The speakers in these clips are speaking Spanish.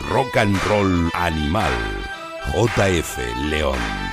Rock and Roll Animal. JF León.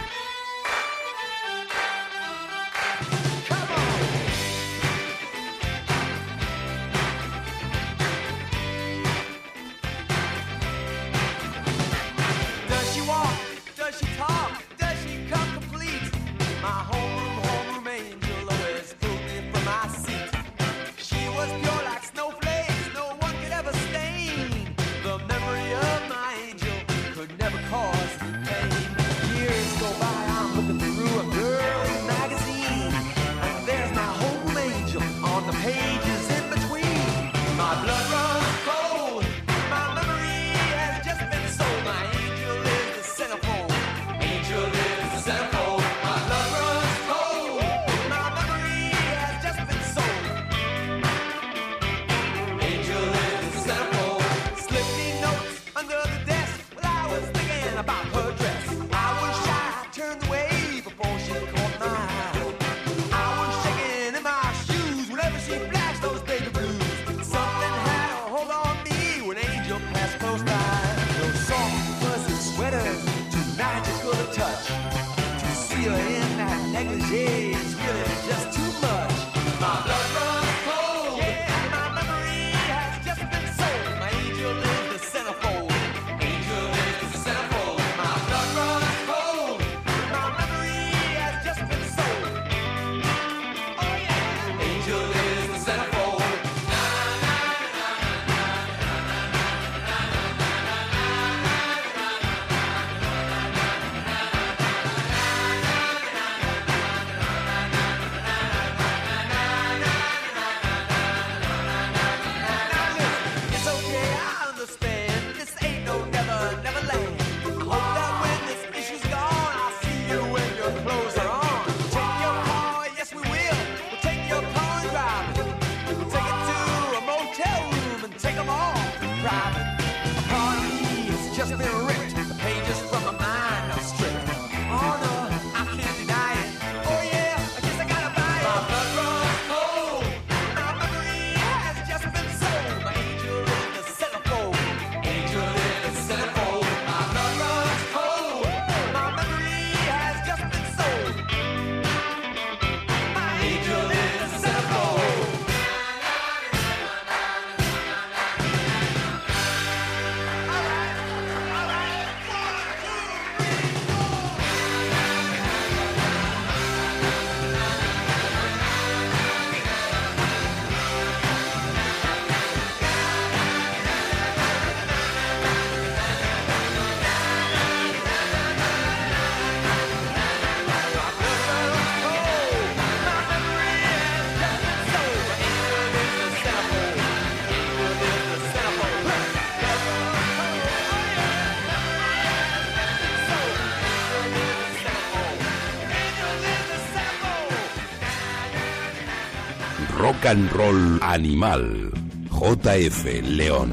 And Roll Animal. JF León.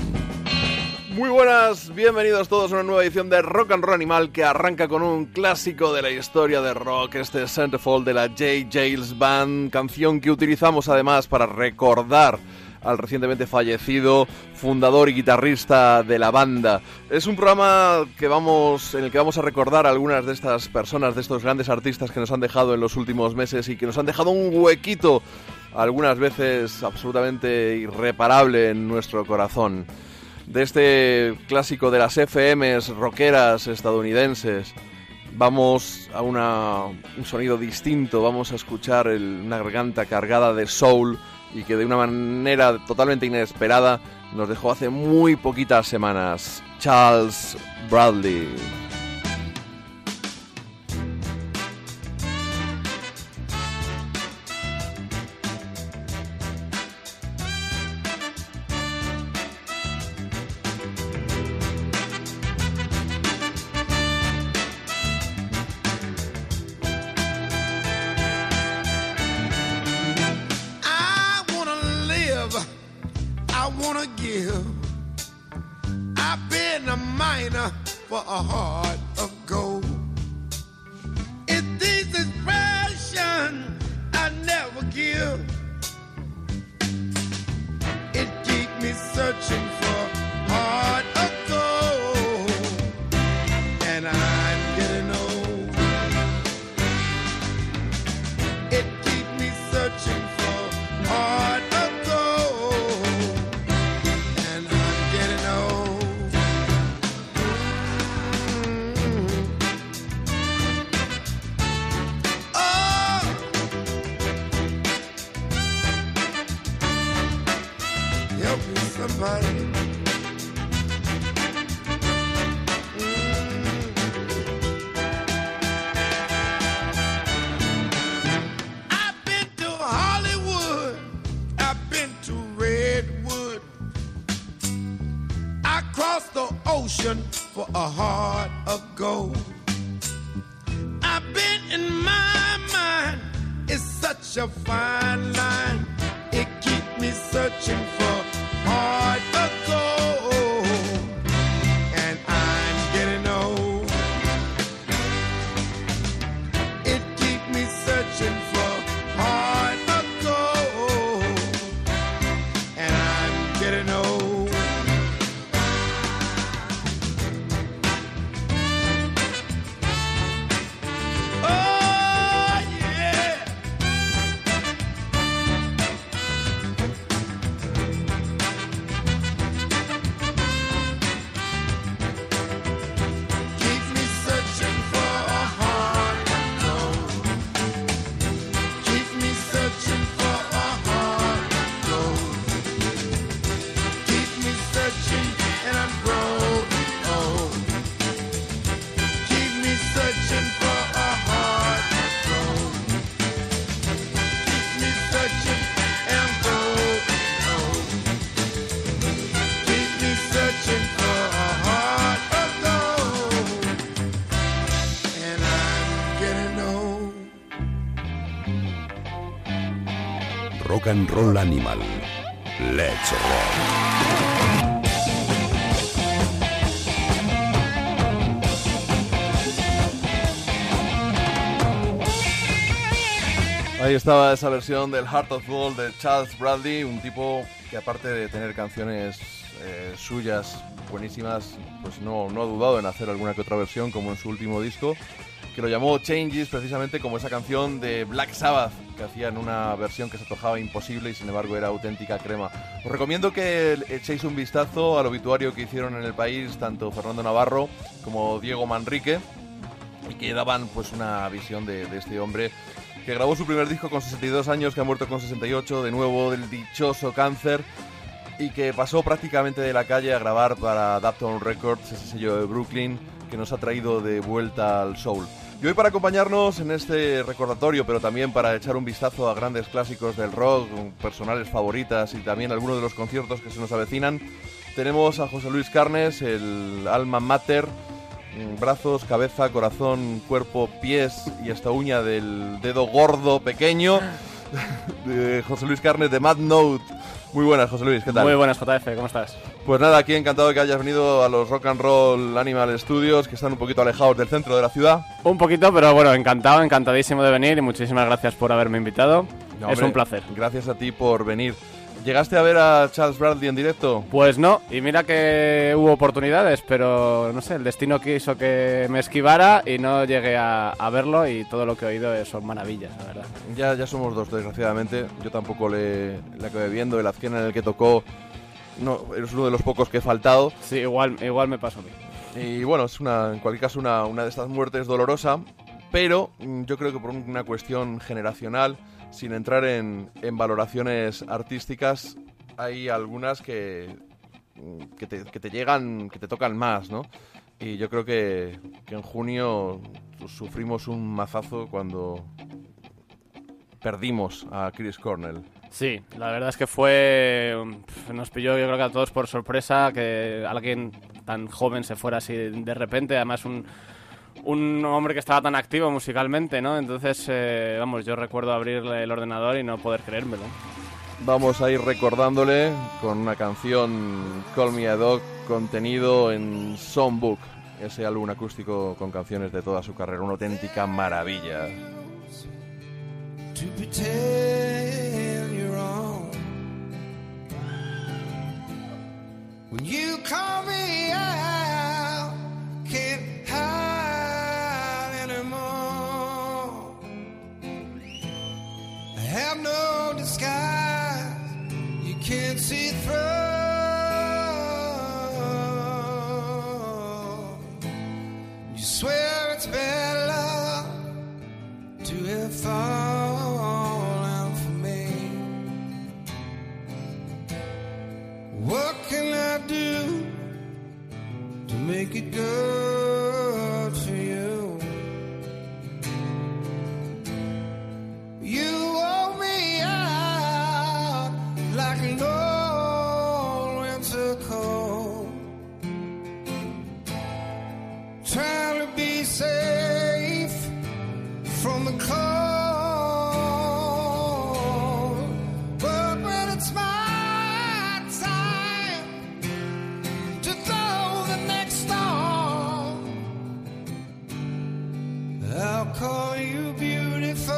Muy buenas, bienvenidos todos a una nueva edición de Rock and Roll Animal que arranca con un clásico de la historia de rock, este Centerfold de la J. Jails Band, canción que utilizamos además para recordar al recientemente fallecido fundador y guitarrista de la banda. Es un programa que vamos, en el que vamos a recordar a algunas de estas personas, de estos grandes artistas que nos han dejado en los últimos meses y que nos han dejado un huequito algunas veces absolutamente irreparable en nuestro corazón. De este clásico de las FMs rockeras estadounidenses, vamos a un sonido distinto, vamos a escuchar una garganta cargada de soul y que de una manera totalmente inesperada nos dejó hace muy poquitas semanas. Charles Bradley. Roll Animal. Let's rock. Ahí estaba esa versión del Heart of Gold de Charles Bradley, un tipo que aparte de tener canciones eh, suyas buenísimas, pues no, no ha dudado en hacer alguna que otra versión, como en su último disco, que lo llamó Changes, precisamente como esa canción de Black Sabbath, hacían una versión que se antojaba imposible y sin embargo era auténtica crema. Os recomiendo que echéis un vistazo al obituario que hicieron en el país tanto Fernando Navarro como Diego Manrique, y que daban pues una visión de, de este hombre que grabó su primer disco con 62 años, que ha muerto con 68, de nuevo del dichoso cáncer, y que pasó prácticamente de la calle a grabar para Dapton Records, ese sello de Brooklyn, que nos ha traído de vuelta al soul. Y hoy para acompañarnos en este recordatorio, pero también para echar un vistazo a grandes clásicos del rock, personales favoritas y también algunos de los conciertos que se nos avecinan, tenemos a José Luis Carnes, el alma mater, mm, brazos, cabeza, corazón, cuerpo, pies y hasta uña del dedo gordo pequeño de José Luis Carnes de Mad Note. Muy buenas, José Luis, ¿qué tal? Muy buenas, JF, ¿cómo estás? Pues nada, aquí encantado de que hayas venido a los Rock and Roll Animal Studios, que están un poquito alejados del centro de la ciudad. Un poquito, pero bueno, encantado, encantadísimo de venir y muchísimas gracias por haberme invitado. No, es hombre, un placer. Gracias a ti por venir. ¿Llegaste a ver a Charles Bradley en directo? Pues no, y mira que hubo oportunidades, pero no sé, el destino quiso que me esquivara y no llegué a, a verlo y todo lo que he oído son maravillas, la verdad. Ya, ya somos dos, desgraciadamente. Yo tampoco le, le acabé viendo. El Azquena en el que tocó no, es uno de los pocos que he faltado. Sí, igual, igual me pasó a mí. Y bueno, es una, en cualquier caso una, una de estas muertes dolorosa, pero mm, yo creo que por una cuestión generacional, sin entrar en, en valoraciones artísticas, hay algunas que, mm, que, te, que te llegan, que te tocan más, ¿no? Y yo creo que, que en junio sufrimos un mazazo cuando perdimos a Chris Cornell. Sí, la verdad es que fue. Nos pilló, yo creo que a todos por sorpresa que alguien tan joven se fuera así de repente. Además, un, un hombre que estaba tan activo musicalmente, ¿no? Entonces, eh, vamos, yo recuerdo abrirle el ordenador y no poder creérmelo. Vamos a ir recordándole con una canción Call Me a Dog contenido en Songbook, ese álbum acústico con canciones de toda su carrera, una auténtica maravilla. to When you call me out, can't hide anymore. I have no disguise, you can't see through. You swear it's better to have fallen What can I do to make it good for you? You owe me out like an old winter cold. Trying to be safe. call you beautiful,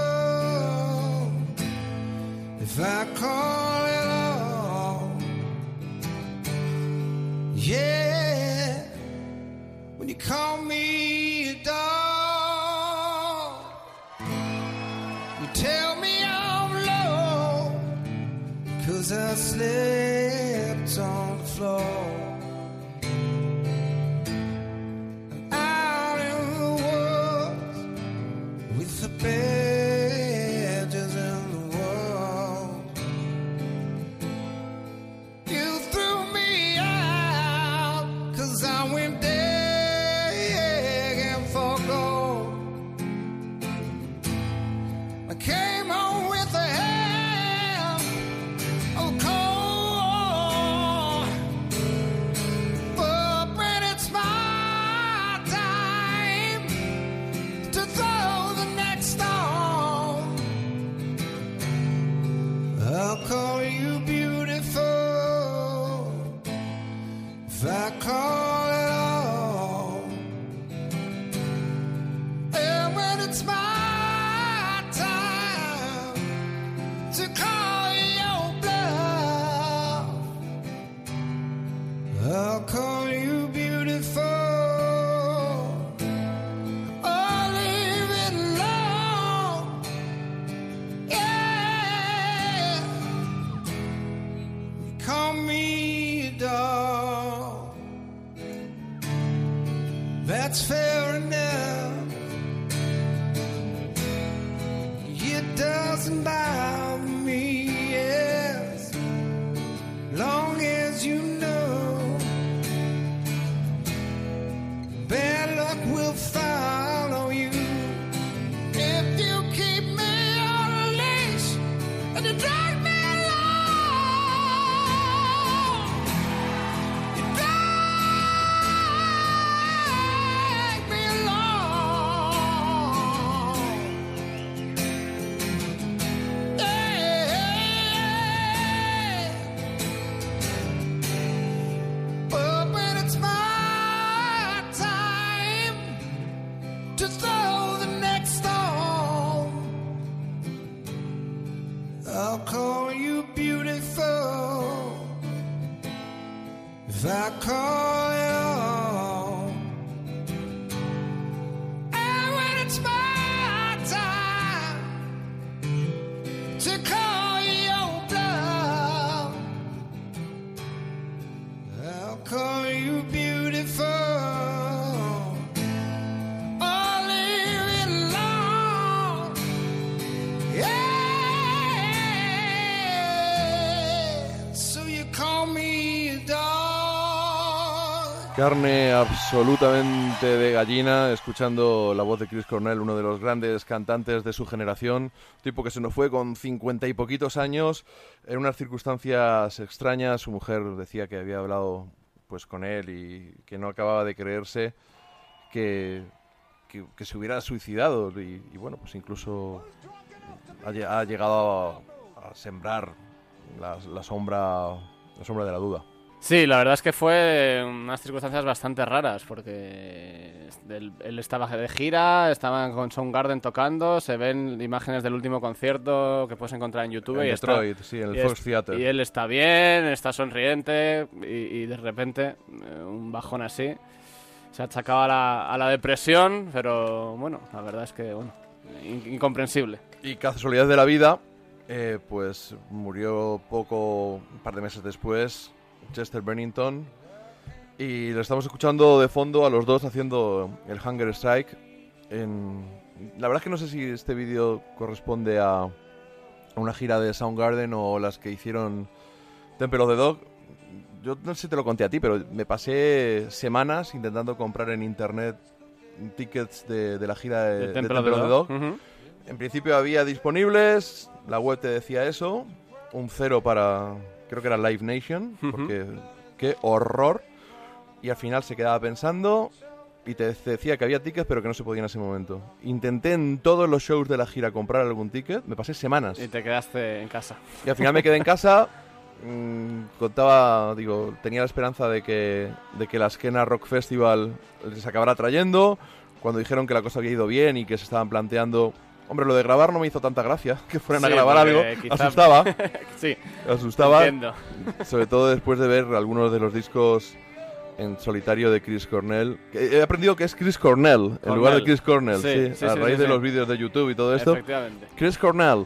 if I call it all, yeah, when you call me a dog, you tell me I'm low, cause I slept on the floor. Carne absolutamente de gallina, escuchando la voz de Chris Cornell, uno de los grandes cantantes de su generación, tipo que se nos fue con cincuenta y poquitos años, en unas circunstancias extrañas. Su mujer decía que había hablado pues con él y que no acababa de creerse que, que, se hubiera suicidado y, bueno, pues incluso ha, lle- ha llegado a, sembrar la sombra la sombra de la duda. Sí, la verdad es que fue unas circunstancias bastante raras, porque él, él estaba de gira, estaban con Soundgarden tocando, se ven imágenes del último concierto que puedes encontrar en YouTube. En y está- Detroit, sí, en el y Fox es- Theater. Y él está bien, está sonriente, y, y de repente eh, un bajón así. Se achacaba a la, a la depresión, pero bueno, la verdad es que, bueno, in- incomprensible. Y casualidad de la vida, eh, pues murió poco, un par de meses después, Chester Bennington. Y lo estamos escuchando de fondo a los dos haciendo el Hunger Strike. En... La verdad es que no sé si este vídeo corresponde a una gira de Soundgarden o las que hicieron Temple of the Dog. Yo no sé si te lo conté a ti, pero me pasé semanas intentando comprar en internet tickets de, de la gira de, De de Temple Temple of the Dog. En principio había disponibles, la web te decía eso, un cero para, creo que era Live Nation, porque qué horror. Y al final se quedaba pensando y te decía que había tickets pero que no se podía en ese momento. Intenté en todos los shows de la gira comprar algún ticket, me pasé semanas. Y te quedaste en casa. Y al final me quedé en casa, mm, contaba, digo, tenía la esperanza de que, de que la Skena Rock Festival les acabara trayendo. Cuando dijeron que la cosa había ido bien y que se estaban planteando... Hombre, lo de grabar no me hizo tanta gracia, que fueran a grabar algo. quizá- Asustaba, sí, asustaba. entiendo. Sobre todo después de ver algunos de los discos en solitario de Chris Cornell. He aprendido que es Chris Cornell, en lugar de. Chris Cornell, Sí, sí, sí, a sí, raíz de los vídeos de YouTube y todo esto. Efectivamente. Chris Cornell.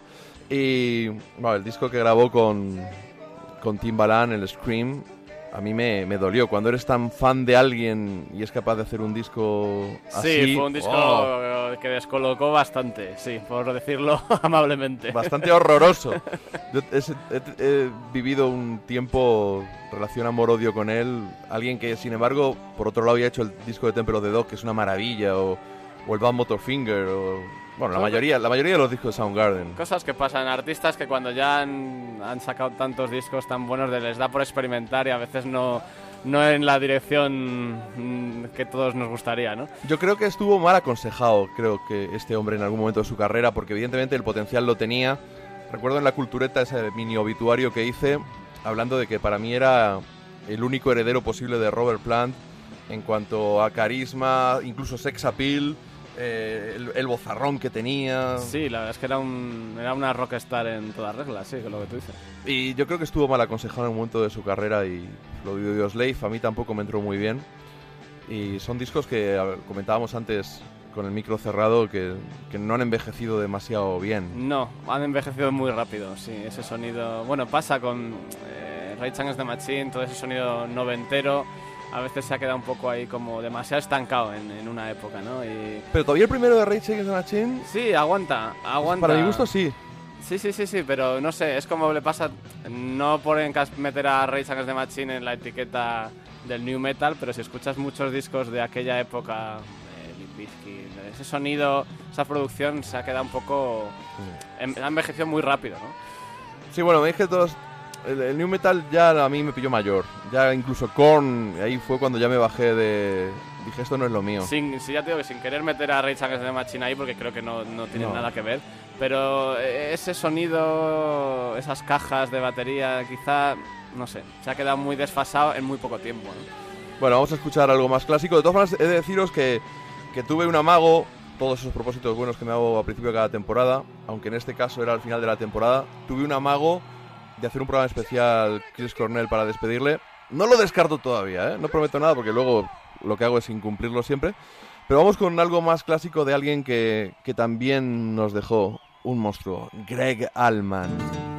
Y bueno, el disco que grabó con, con Timbaland, el Scream, a mí me, me dolió. Cuando eres tan fan de alguien y es capaz de hacer un disco así... Sí, fue un disco oh, que descolocó bastante, sí, por decirlo amablemente. bastante horroroso. Yo he, he vivido un tiempo relación amor-odio con él. Alguien que, sin embargo, por otro lado había hecho el disco de Temple of the Dog, que es una maravilla, o, o el Bad Motorfinger, o... Bueno, la mayoría, la mayoría de los discos de Soundgarden. Cosas que pasan, artistas que cuando ya han, han sacado tantos discos tan buenos de- les da por experimentar y a veces no, no en la dirección mm, que todos nos gustaría, ¿no? Yo creo que estuvo mal aconsejado, creo que este hombre en algún momento de su carrera, porque evidentemente el potencial lo tenía. Recuerdo en la cultureta ese mini obituario que hice, hablando de que para mí era el único heredero posible de Robert Plant en cuanto a carisma, incluso sex appeal, eh, el, el bozarrón que tenía. Sí, la verdad es que era, un, era una rockstar en todas reglas, sí, con lo que tú dices. Y yo creo que estuvo mal aconsejado en un momento de su carrera y lo de Dios Slave a mí tampoco me entró muy bien. Y son discos que comentábamos antes con el micro cerrado que, que no han envejecido demasiado bien. No, han envejecido muy rápido, sí, ese sonido... Bueno, pasa con eh, Rage Against the Machine, todo ese sonido noventero, a veces se ha quedado un poco ahí como demasiado estancado en, en una época, ¿no? Y... Pero todavía el primero de Rage Against the Machine, Sí, aguanta, aguanta. para mi gusto sí. Sí, sí, sí, sí, pero no sé, es como le pasa, no por meter a Rage Against the Machine en la etiqueta del new metal, pero si escuchas muchos discos de aquella época, eh, ese sonido, esa producción se ha quedado un poco, em- ha envejecido muy rápido, ¿no? Sí, bueno, es que todos... El, el New Metal ya a mí me pilló mayor. Ya incluso Korn, ahí fue cuando ya me bajé de... Dije, esto no es lo mío. Sin, sí, ya te digo que sin querer meter a Rage Against the Machine ahí, porque creo que no, no tienen No. nada que ver, pero eh, ese sonido, esas cajas de batería, quizá, no sé, se ha quedado muy desfasado en muy poco tiempo, ¿no? Bueno, vamos a escuchar algo más clásico. De todas formas, he de deciros que, que tuve un amago, todos esos propósitos buenos que me hago a principio de cada temporada, aunque en este caso era al final de la temporada, tuve un amago de hacer un programa especial Chris Cornell para despedirle. No lo descarto todavía, ¿eh? no prometo nada porque luego lo que hago es incumplirlo siempre. Pero vamos con algo más clásico de alguien que, que también nos dejó un monstruo, Greg Allman.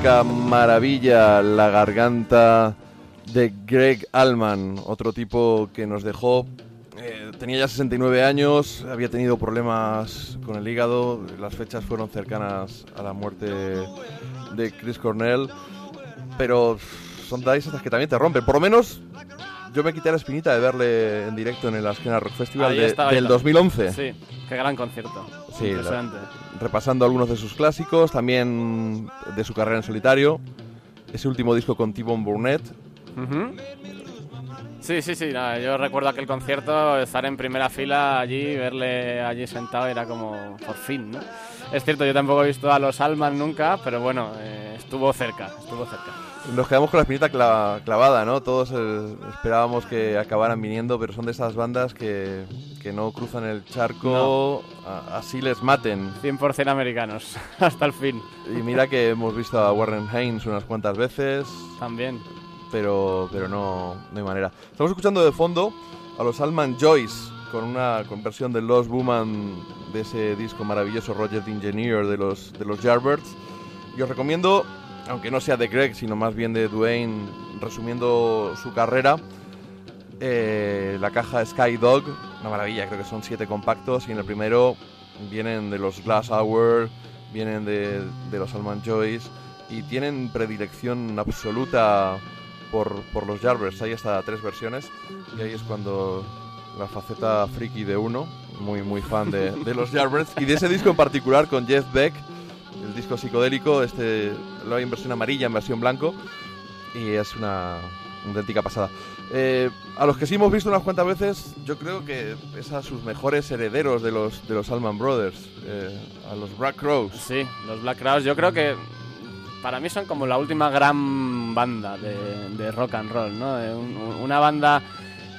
Auténtica maravilla la garganta de Greg Allman, otro tipo que nos dejó. eh, tenía ya 69 años, había tenido problemas con el hígado, las fechas fueron cercanas a la muerte de Chris Cornell, pero son esas que también te rompen. Por lo menos yo me quité la espinita de verle en directo en el Askena Rock Festival de- del yo. 2011. Sí, qué gran concierto. Sí, Impresionante. repasando algunos de sus clásicos, también de su carrera en solitario. Ese último disco con T-Bone Burnett. Ujú. Sí, sí, sí. nada, yo recuerdo aquel concierto, estar en primera fila allí, verle allí sentado, era como por fin, ¿no? Es cierto, yo tampoco he visto a los Alman nunca, pero bueno, eh, estuvo cerca, estuvo cerca. Nos quedamos con la espinita cla- clavada, ¿no? Todos eh, esperábamos que acabaran viniendo, pero son de esas bandas que, que no cruzan el charco, a- así les maten. 100% americanos, hasta el fin, Y mira que hemos visto a Warren Haynes unas cuantas veces, también. pero, pero no, no hay manera. Estamos escuchando de fondo a los Alman Joyce con una conversión de Lost Woman de ese disco maravilloso Roger the Engineer de los, de los Yardbirds. Y os recomiendo, aunque no sea de Greg, sino más bien de Dwayne, resumiendo su carrera, eh, la caja Sky Dog, una maravilla, creo que son siete compactos y en el primero vienen de los Glass Hour, vienen de, los Alman Joyce y tienen predilección absoluta por, por los Yardbirds. Hay hasta tres versiones y ahí es cuando la faceta friki de uno, muy muy fan de, de los Yardbirds y de ese disco en particular con Jeff Beck, el disco psicodélico, este hay en versión amarilla, en versión blanco y es una auténtica pasada. Eh, a los que sí hemos visto unas cuantas veces, yo creo que es a sus mejores herederos de los, de los Allman Brothers, eh, a los Black Crows. Sí, los Black Crowes yo creo que para mí son como la última gran banda de, de rock and roll, ¿no? Eh, un- una banda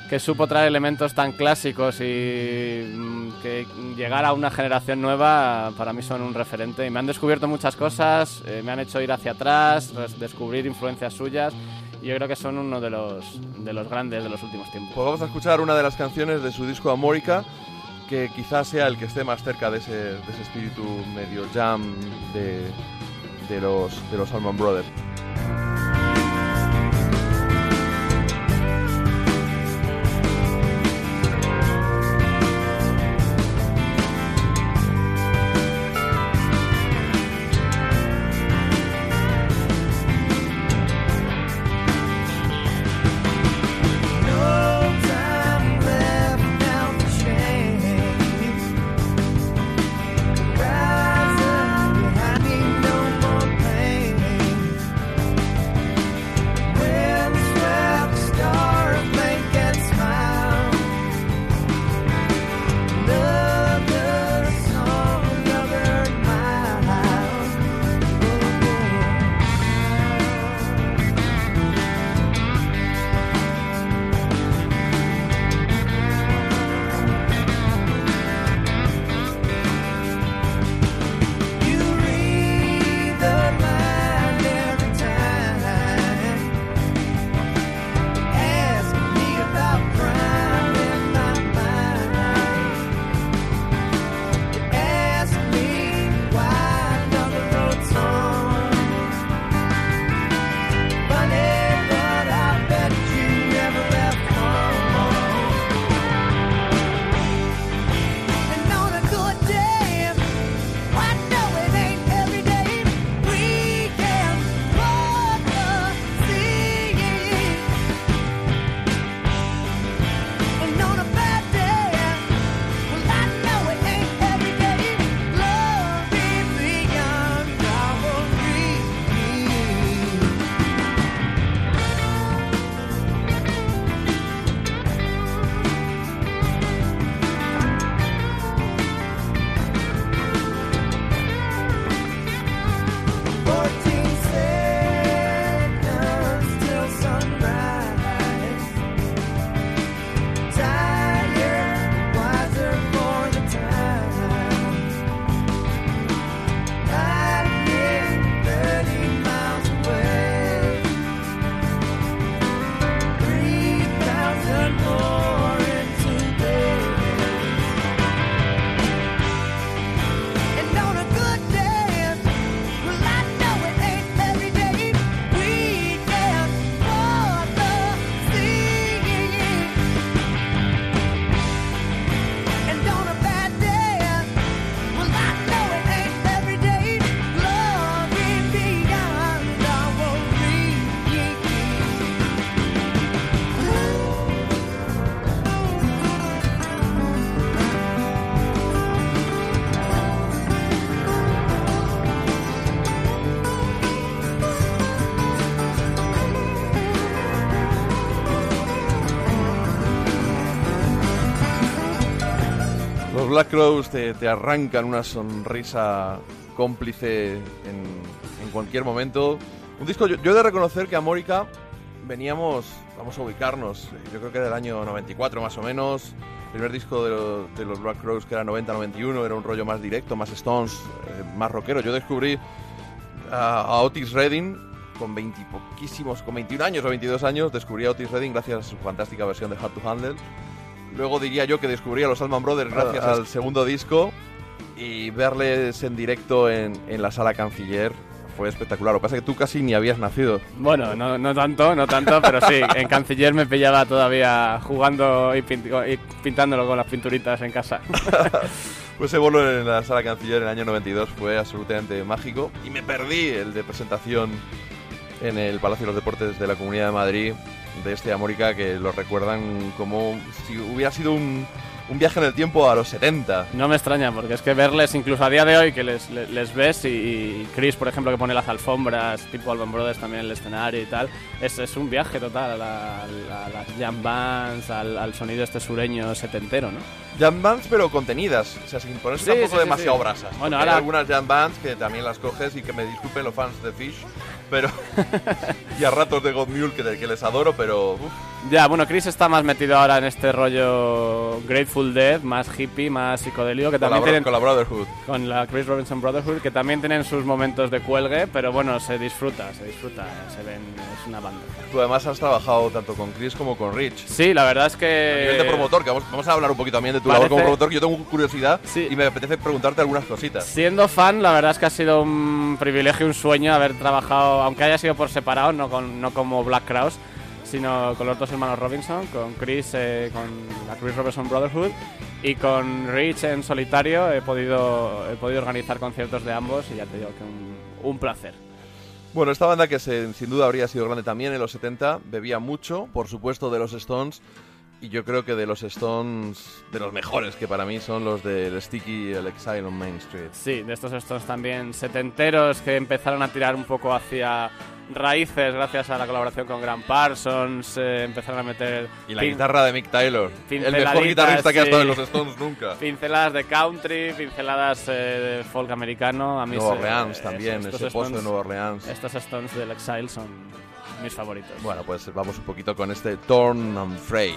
que supo traer elementos tan clásicos y mm, que llegar a una generación nueva para mí son un referente y me han descubierto muchas cosas, eh, me han hecho ir hacia atrás, descubrir influencias suyas y yo creo que son uno de los, de los grandes de los últimos tiempos. Pues vamos a escuchar una de las canciones de su disco Amórica, que quizás sea el que esté más cerca de ese, de ese espíritu medio jam de, de los, de los Allman Brothers. Black Crowes te, arrancan una sonrisa cómplice en, cualquier momento. Un disco, yo, he de reconocer que a Mórica veníamos, vamos a ubicarnos, yo creo que del año 94 más o menos. El primer disco de, lo- de los Black Crowes que era 90-91 era un rollo más directo, más Stones, eh, más rockero. Yo descubrí a, Otis Redding con 20 y poquísimos, con 21 años o 22 años, descubrí a Otis Redding gracias a su fantástica versión de Hard to Handle. Luego diría yo que descubrí a los Allman Brothers gracias al segundo disco y verles en directo en, en la sala canciller fue espectacular. Lo que pasa es que tú casi ni habías nacido. Bueno, no, no tanto, no tanto, pero sí, en Canciller me pillaba todavía jugando y, pint- y pintándolo con las pinturitas en casa. Pues ese bolo en la sala canciller en el año 92 fue absolutamente mágico y me perdí el de presentación en el Palacio de los Deportes de la Comunidad de Madrid de este Amórica que lo recuerdan como si hubiera sido un, un viaje en el tiempo a los 70. No me extraña, porque es que verles incluso a día de hoy, que les, les, les ves, y, y Chris, por ejemplo, que pone las alfombras, tipo Alban Brothers también en el escenario y tal, es, es un viaje total a, la- a la- a las jam bands, al, al sonido este sureño setentero, ¿no? Jam bands pero contenidas, o sea, sin ponerse Sí, tampoco sí, demasiado sí. brasas. Bueno, ahora- hay algunas jam bands que también las coges y que me disculpen los fans de Fish, pero y a ratos de God Mule que, que les adoro, pero uf, Ya, bueno, Chris está más metido ahora en este rollo Grateful Dead, más hippie, más psicodélico, que también colabora- tienen con la Brotherhood. con la Chris Robinson Brotherhood, que también tienen sus momentos de cuelgue, pero bueno, se disfruta, se disfruta, se ven, es una banda. Tú además has trabajado tanto con Chris como con Rich. Sí, la verdad es A que... nivel de promotor, que vamos, vamos a hablar un poquito también de tu Parece- labor como promotor, que yo tengo curiosidad Sí. y me apetece preguntarte algunas cositas. Siendo fan, la verdad es que ha sido un privilegio, un sueño haber trabajado, aunque haya sido por separado, no, con, no como Black Crowes, sino con los dos hermanos Robinson, con Chris, eh, con la Chris Robinson Brotherhood y con Rich en solitario. He podido, he podido organizar conciertos de ambos y ya te digo que un, un placer. Bueno, esta banda que se- sin duda habría sido grande también en los 70, bebía mucho, por supuesto, de los Stones. Y yo creo que de los Stones, de los mejores que para mí son los del Sticky y el Exile on Main Street. Sí, de estos Stones también setenteros que empezaron a tirar un poco hacia raíces gracias a la colaboración con Graham Parsons, eh, empezaron a meter Y la guitarra de Mick Taylor, el mejor guitarrista que ha sí. estado en los Stones nunca. Pinceladas de country, pinceladas eh, de folk americano. A mí Nueva Orleans eh, también, ese pozo de Stones- Nueva Orleans. Estos Stones del Exile son mis favoritos. Bueno, pues vamos un poquito con este Torn and Frayed.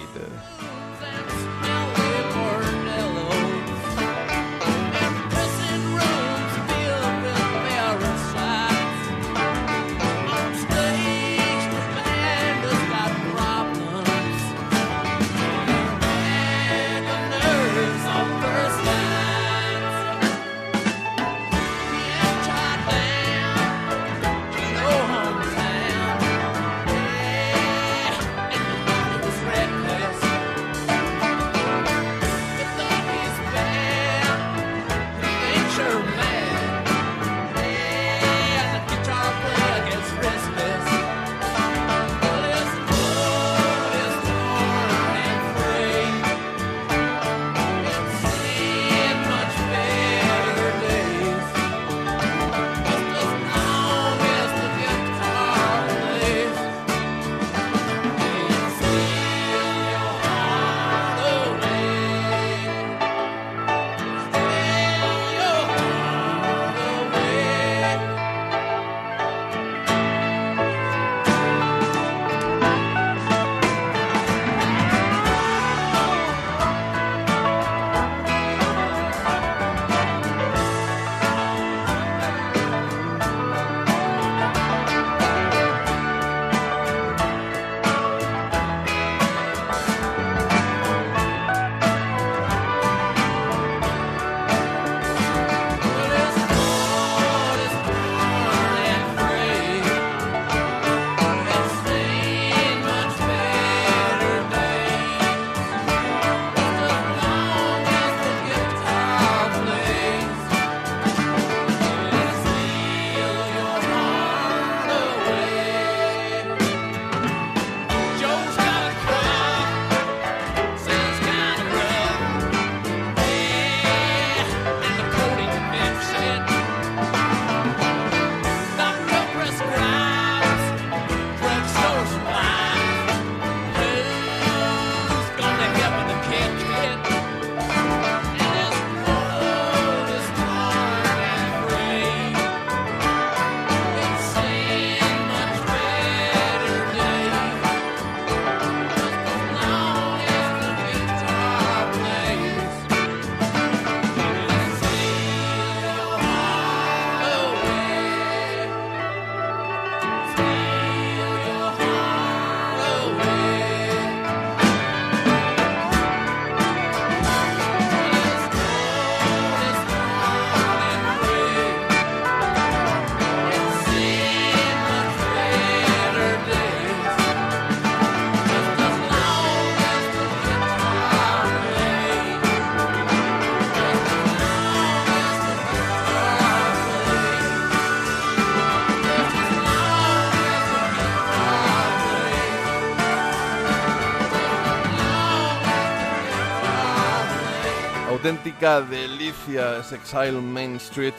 Auténtica delicia es Exile Main Street,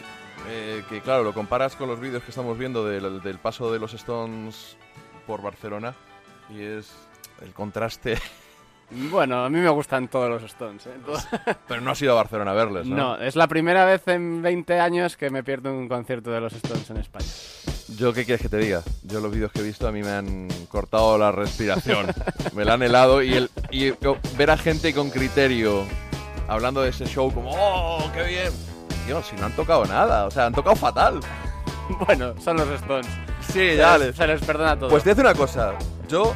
eh, que claro, lo comparas con los vídeos que estamos viendo del, del paso de los Stones por Barcelona y es el contraste. Bueno, a mí me gustan todos los Stones. ¿eh? Todos- Pero no has ido a Barcelona a verles, ¿no? No, es la primera vez en 20 años que me pierdo un concierto de los Stones en España. Yo, ¿qué quieres que te diga? Yo los vídeos que he visto a mí me han cortado la respiración. me la han helado y, el, y ver a gente con criterio hablando de ese show como ¡Oh, qué bien! Tío, si no han tocado nada, o sea, han tocado fatal. Bueno, son los Stones. Sí, ya les- Se les perdona todo. Pues te decir una cosa. Yo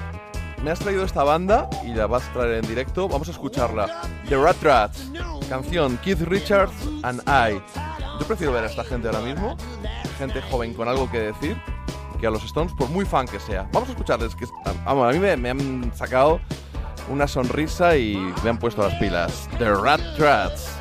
me has traído esta banda y la vas a traer en directo. Vamos a escucharla. The Rat Rats. Canción Keith Richards and I. Yo prefiero ver a esta gente ahora mismo. Gente joven con algo que decir. Que a los Stones, por muy fan que sea. Vamos a escucharles. Que, vamos, a mí me, me han sacado una sonrisa y me han puesto las pilas. The Rat Rats.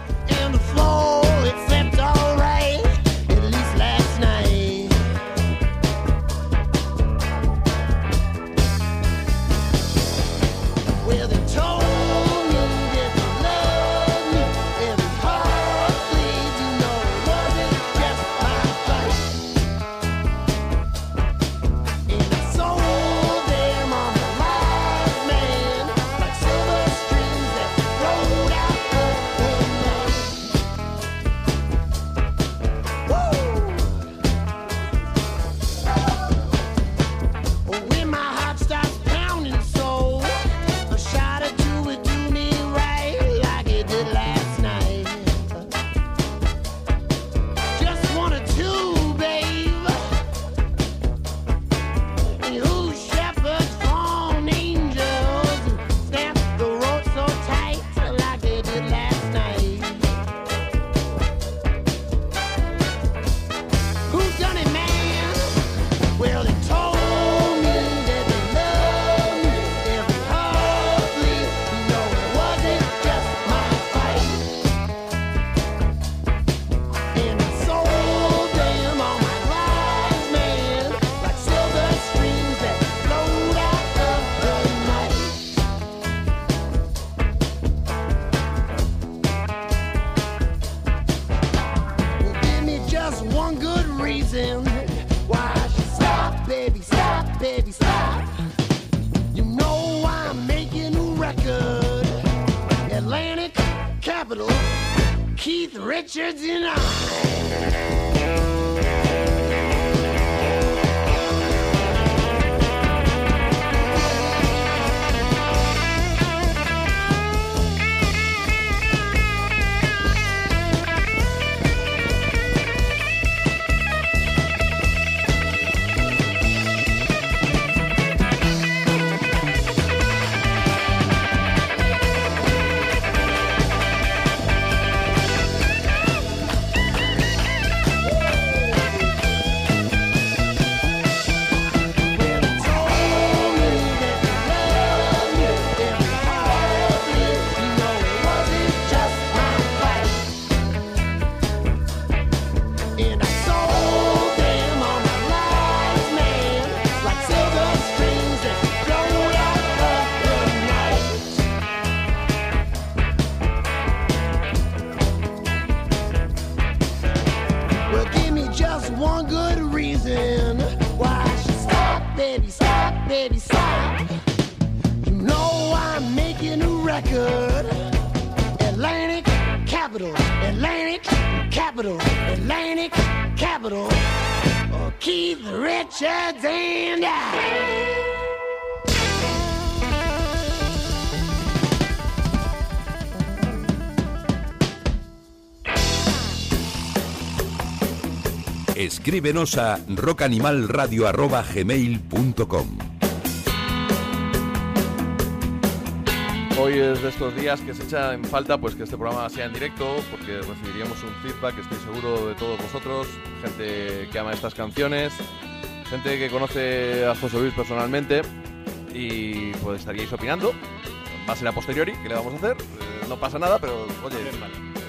Escríbenos a Hoy es de estos días que se echa en falta pues que este programa sea en directo porque recibiríamos un feedback, estoy seguro, de todos vosotros, gente que ama estas canciones, gente que conoce a José Luis personalmente y pues estaríais opinando. Va a ser a posteriori, ¿qué le vamos a hacer? Eh, no pasa nada, pero oye,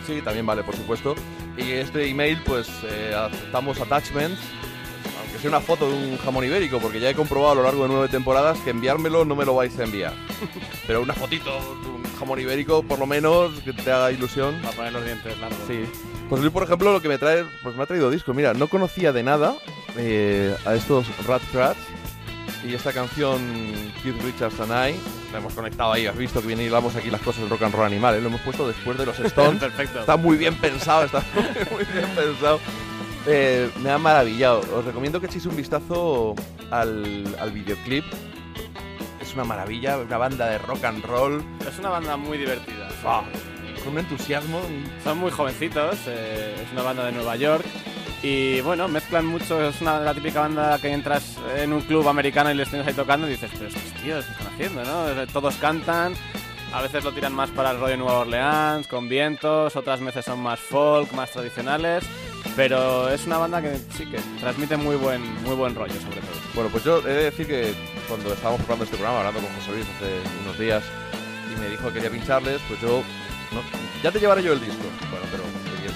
sí, también vale, por supuesto. Y este email, pues eh, aceptamos attachments, aunque sea una foto de un jamón ibérico, porque ya he comprobado a lo largo de nueve temporadas que enviármelo no me lo vais a enviar. Pero una fotito de un jamón ibérico, por lo menos, que te haga ilusión. Para poner los dientes largos. Sí. Pues Luis, por ejemplo, lo que me trae, pues me ha traído discos. Mira, no conocía de nada eh, a estos Rat Rats y esta canción Keith Richards and I la hemos conectado ahí. Has visto que viene y hablamos aquí las cosas del rock and roll animal. ¿eh? Lo hemos puesto después de los Stones. Perfecto. Está muy bien pensado, está muy, muy bien pensado. Eh, me ha maravillado. Os recomiendo que echéis un vistazo al, al videoclip. Es una maravilla, una banda de rock and roll. Es una banda muy divertida. Con un entusiasmo. Son muy jovencitos, eh, es una banda de Nueva York. Y bueno, mezclan mucho, es una la típica banda que entras en un club americano y les tienes ahí tocando y dices, pero estos tíos, ¿qué están haciendo? ¿no? Todos cantan, a veces lo tiran más para el rollo Nueva Orleans, con vientos, otras veces son más folk, más tradicionales. Pero es una banda que sí que transmite muy buen, muy buen rollo, sobre todo. Bueno, pues yo he de decir que cuando estábamos probando este programa, hablando con José Luis hace unos días, y me dijo que quería pincharles, pues yo. no- ya te llevaré yo el disco. Bueno, pero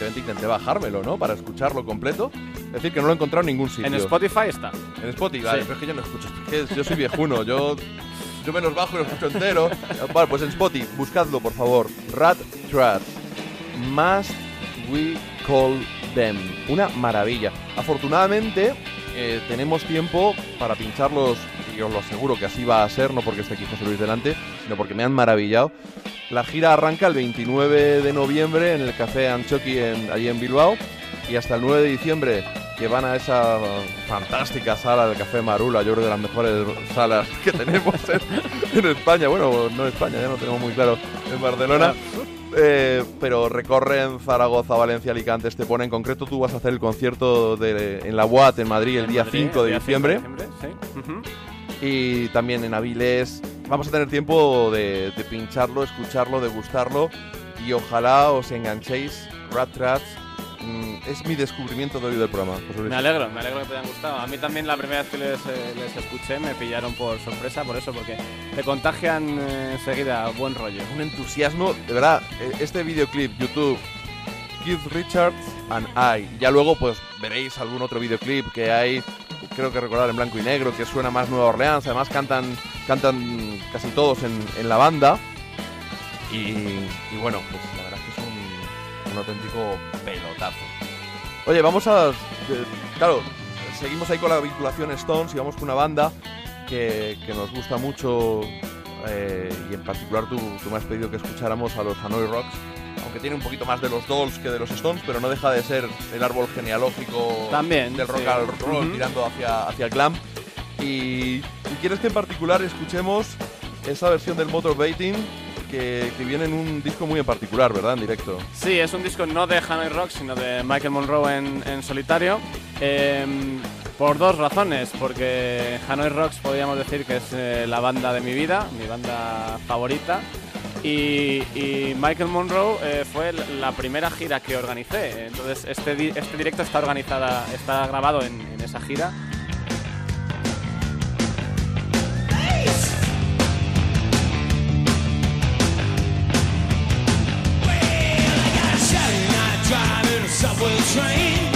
evidentemente intenté bajármelo, ¿no? Para escucharlo completo. Es decir, que no lo he encontrado en ningún sitio. En Spotify está. En Spotify, vale, Sí. pero es que yo no escucho. es que yo soy viejuno, yo. Yo me los bajo y los escucho entero. Vale, pues en Spotify, buscadlo, por favor. Rat Trap. Must We Call Them. Una maravilla. Afortunadamente, eh, tenemos tiempo para pincharlos, y os lo aseguro que así va a ser, no porque esté aquí José Luis delante, sino porque me han maravillado. La gira arranca el 29 de noviembre en el Café Anchoqui en, allí en Bilbao y hasta el 9 de diciembre que van a esa fantástica sala del Café Marula, yo creo de las mejores salas que tenemos en, en España, bueno, no en España, ya no tenemos muy claro, en Barcelona. Eh, pero recorren Zaragoza, Valencia, Alicante, Estepona. En concreto, tú vas a hacer el concierto de, en la UAT en Madrid el día Madrid, 5 de día diciembre. 5 de diciembre, sí. Ujú. Y también en Avilés. Vamos a tener tiempo de, de pincharlo, escucharlo, degustarlo. Y ojalá os enganchéis. Rat Rats mm, es mi descubrimiento de hoy del programa. Me alegro, me alegro que te hayan gustado. A mí también la primera vez que les, eh, les escuché me pillaron por sorpresa, por eso, porque te contagian eh, enseguida buen rollo. un entusiasmo, de verdad, eh, este videoclip, YouTube, Keith Richards and I. Ya luego pues veréis algún otro videoclip que hay, creo que recordar en blanco y negro, que suena más Nueva Orleans, además cantan, cantan casi todos en, en la banda. Y, bueno, pues la verdad es que es un, un auténtico pelotazo. Oye, vamos a... eh, claro, seguimos ahí con la vinculación Stones y vamos con una banda que, que nos gusta mucho eh, y en particular tú, tú me has pedido que escucháramos a los Hanoi Rocks, aunque tiene un poquito más de los Dolls que de los Stones, pero no deja de ser el árbol genealógico También, del rock sí. and roll Ujú. tirando hacia, hacia el glam. Y, y quieres que en particular escuchemos esa versión del Motorbating que, que viene en un disco muy en particular, ¿verdad? En directo. Sí, es un disco no de Hanoi Rock, sino de Michael Monroe en, en solitario. em, por dos razones. Porque Hanoi Rocks podríamos decir que es eh, la banda de mi vida, mi banda favorita. Y, Michael Monroe eh, fue la primera gira que organicé. Entonces este, este directo está organizada, está grabado en, esa gira. Subway train.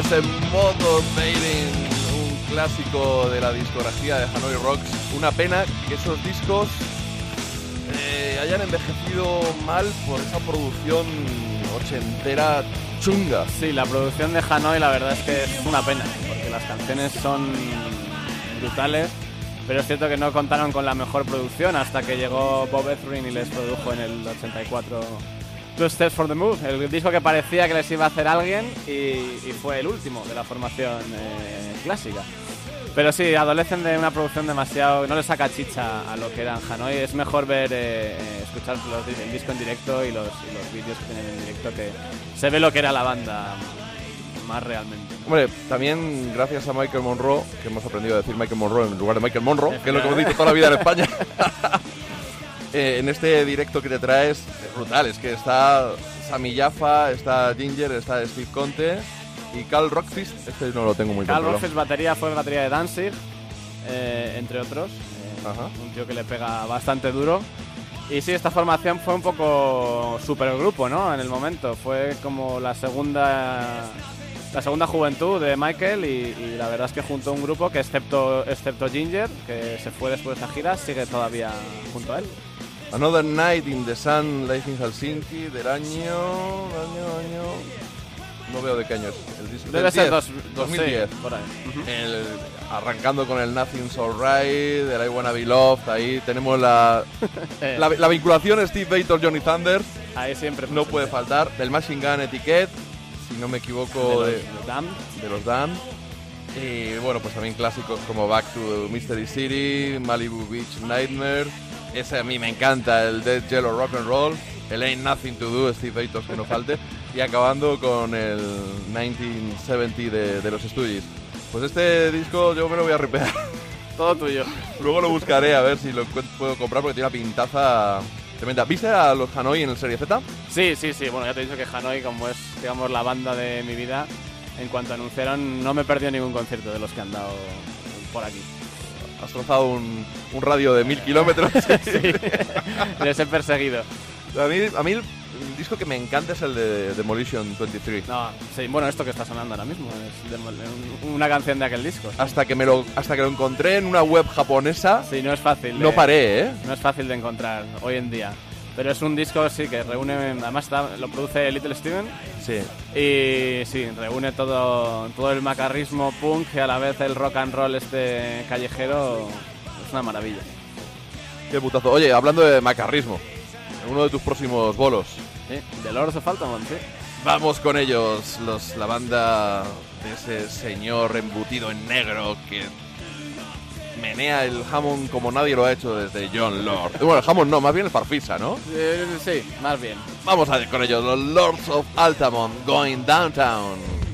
Estaba ese Motivating, un clásico de la discografía de Hanoi Rocks. Una pena que esos discos eh, hayan envejecido mal por esa producción ochentera chunga. Sí, la producción de Hanoi la verdad es que es una pena, porque las canciones son brutales, pero es cierto que no contaron con la mejor producción hasta que llegó Bob Ezrin y les produjo en el 84 Two Steps for the Move, el disco que parecía que les iba a hacer alguien y, y fue el último de la formación eh, clásica. Pero sí, adolecen de una producción demasiado. no le saca chicha a lo que eran Hanoi. Es mejor ver, eh, escuchar los el disco en directo y los, y los vídeos que tienen en directo que se ve lo que era la banda más realmente. Hombre, también gracias a Michael Monroe, que hemos aprendido a decir Michael Monroe en lugar de Michael Monroe, que es lo que hemos dicho toda la vida en España. Eh, en este directo que te traes, es brutal, es que está Sammy Jaffa, está Ginger, está Steve Conte y Carl Rockfist, este no lo tengo muy Carl controlado. Rockfist batería fue batería de Danzig, eh, entre otros. eh, Ajá. Un tío que le pega bastante duro. Y sí, esta formación fue un poco supergrupo, ¿no? En el momento. Fue como la segunda la segunda juventud de Michael y, y la verdad es que juntó un grupo que excepto, excepto Ginger, que se fue después de esa gira, sigue todavía junto a él. Another Night in the Sun, Life in Helsinki, del año... año, año... No veo de qué año es el disco. Debe ser 10, dos, 2010. sí, por ahí. El- arrancando con el Nothing's Alright, el I Wanna Be Loved, ahí tenemos la, Eh, la, la vinculación Steve Bator, Johnny Thunder, ahí siempre no puede presente. faltar, del Machine Gun Etiquette, si no me equivoco, De los- de de los Dan. Y bueno, pues también clásicos como Back to Mystery City, Malibu Beach Nightmare. Ese a mí me encanta, el Dead Yellow Rock and Roll, el Ain't Nothing to Do, Steve Bator, que no falte. Y acabando con el 1970 de, de los Stooges. Pues este disco yo me lo voy a ripear. Todo tuyo. Luego lo buscaré a ver si lo puedo comprar porque tiene una pintaza tremenda. ¿Viste a los Hanoi en el Serie Z? Sí, sí, sí. Bueno, ya te he dicho que Hanoi, como es, digamos, la banda de mi vida, en cuanto anunciaron, no me he perdido ningún concierto de los que han dado por aquí. Has trazado un, un radio de mil kilómetros. Sí, les he perseguido. A mí, a mí el disco que me encanta es el de Demolition 23. No, sí, bueno, esto que está sonando ahora mismo es una canción de aquel disco. Hasta que me lo hasta que lo encontré en una web japonesa, Sí, no es fácil. no de- paré, ¿eh? No es fácil de encontrar hoy en día. Pero es un disco, sí, que reúne. Además, está- lo produce Little Steven. Sí. Y sí, reúne todo, todo el macarrismo punk y a la vez el rock and roll este callejero. Es una maravilla. Qué putazo. Oye, hablando de macarrismo, uno de tus próximos bolos. Sí, de Lords of Altamont, sí. Vamos con ellos, los, la banda de ese señor embutido en negro que menea el jamón como nadie lo ha hecho desde John Lord. Bueno, el jamón no, más bien el farfisa, ¿no? Eh, sí, más bien. Vamos a ir con ellos, los Lords of Altamont, going downtown.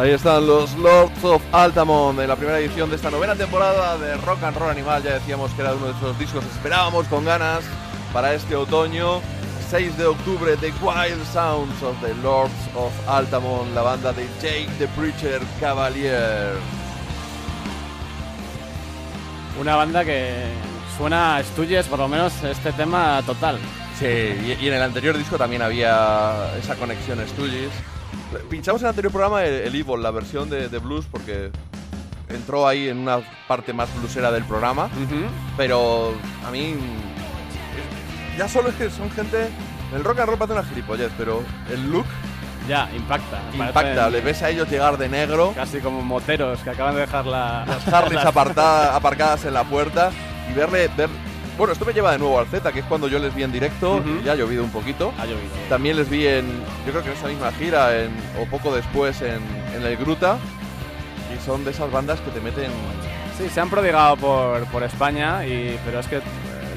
Ahí están los Lords of Altamont en la primera edición de esta novena temporada de Rock and Roll Animal. Ya decíamos que era uno de esos discos que esperábamos con ganas para este otoño. 6 de octubre, The Wild Sounds of the Lords of Altamont, la banda de Jake the Preacher Cavalier. Una banda que suena a Stooges, por lo menos este tema total. Sí, y, en el anterior disco también había esa conexión Stooges. Pinchamos en el anterior programa el, Evil, la versión de, de blues, porque entró ahí en una parte más bluesera del programa. Pero a mí. Ya solo es que son gente. El rock and roll parece una gilipollez, pero el look Ya, impacta. impacta. Le ves a ellos llegar de negro, Casi como moteros que acaban de dejar la... las Harleys apartada- aparcadas en la puerta y verle. Ver... Bueno, esto me lleva de nuevo al Z, que es cuando yo les vi en directo. Ujú. Ya ha llovido un poquito. Ha llovido. También les vi en, yo creo que en esa misma gira, en, o poco después en, en el Gruta. Y son de esas bandas que te meten... Sí, se han prodigado por, por España, y, pero es que eh,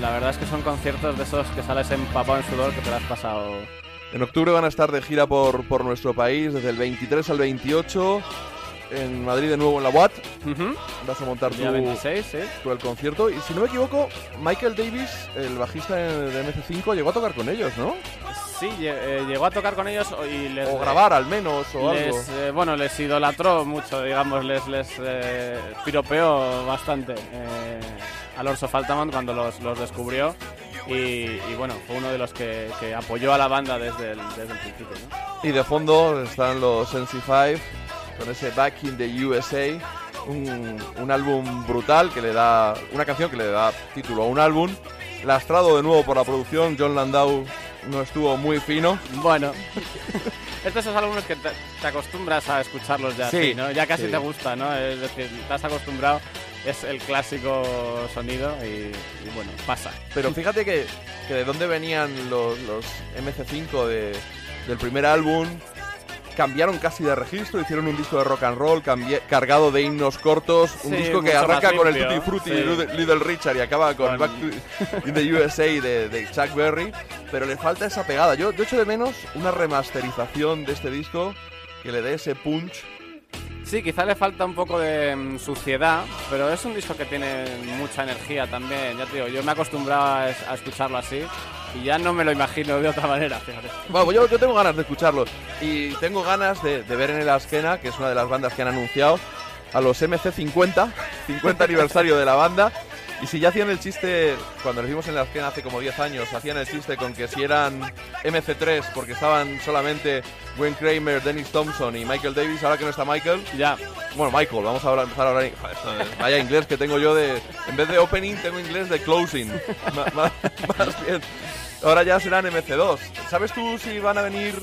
la verdad es que son conciertos de esos que sales empapado en sudor que te lo has pasado... En octubre van a estar de gira por, por nuestro país, desde el 23 al 28, en Madrid de nuevo en la. Ujú. Vas a montar tú, 26, sí. tú el concierto. Y si no me equivoco, Michael Davis, el bajista de de MC5, llegó a tocar con ellos, ¿no? Sí, eh, llegó a tocar con ellos y les... O grabar al menos, o algo. les, eh, bueno, les idolatró mucho, digamos, les, les eh, piropeó bastante eh, a Lords of Altamont cuando los, los descubrió y, y, bueno, fue uno de los que, que apoyó a la banda desde el, desde el principio. ¿no? Y de fondo están los NC5 con ese Back in the USA, un, un álbum brutal que le da una canción que le da título a un álbum, lastrado de nuevo por la producción. John Landau no estuvo muy fino. Bueno, estos son álbumes que te, te acostumbras a escucharlos ya, Sí, así, ¿no? Ya casi sí. te gusta, ¿no? Es decir, estás acostumbrado, es el clásico sonido y, y bueno, pasa. Pero fíjate que, que de dónde venían los, los MC5 de- del primer álbum. Cambiaron casi de registro, hicieron un disco de rock and roll cargado de himnos cortos, un disco que arranca con el Tutti Frutti sí. de Little- Little Richard y acaba con, Con- Back to in the USA de, de Chuck Berry, pero le falta esa pegada. Yo, yo echo de menos una remasterización de este disco que le dé ese punch. Sí, quizá le falta un poco de mm, suciedad, pero es un disco que tiene mucha energía también. Ya te digo, yo me he acostumbrado a, es- a escucharlo así y ya no me lo imagino de otra manera. Bueno, pues yo, yo tengo ganas de escucharlo y tengo ganas de, de ver en el Askena, que es una de las bandas que han anunciado, a los MC50, 50 aniversario de la banda. Y si ya hacían el chiste, cuando nos vimos en el Askena hace como 10 años, hacían el chiste con que si eran MC3 porque estaban solamente Gwen Kramer, Dennis Thompson y Michael Davis, ahora que no está Michael, Ya, bueno, Michael, vamos a hablar- empezar a hablar. Vaya inglés que tengo yo de. En vez de opening, tengo inglés de closing. Más bien. Ahora ya serán MC2. ¿Sabes tú si van a venir.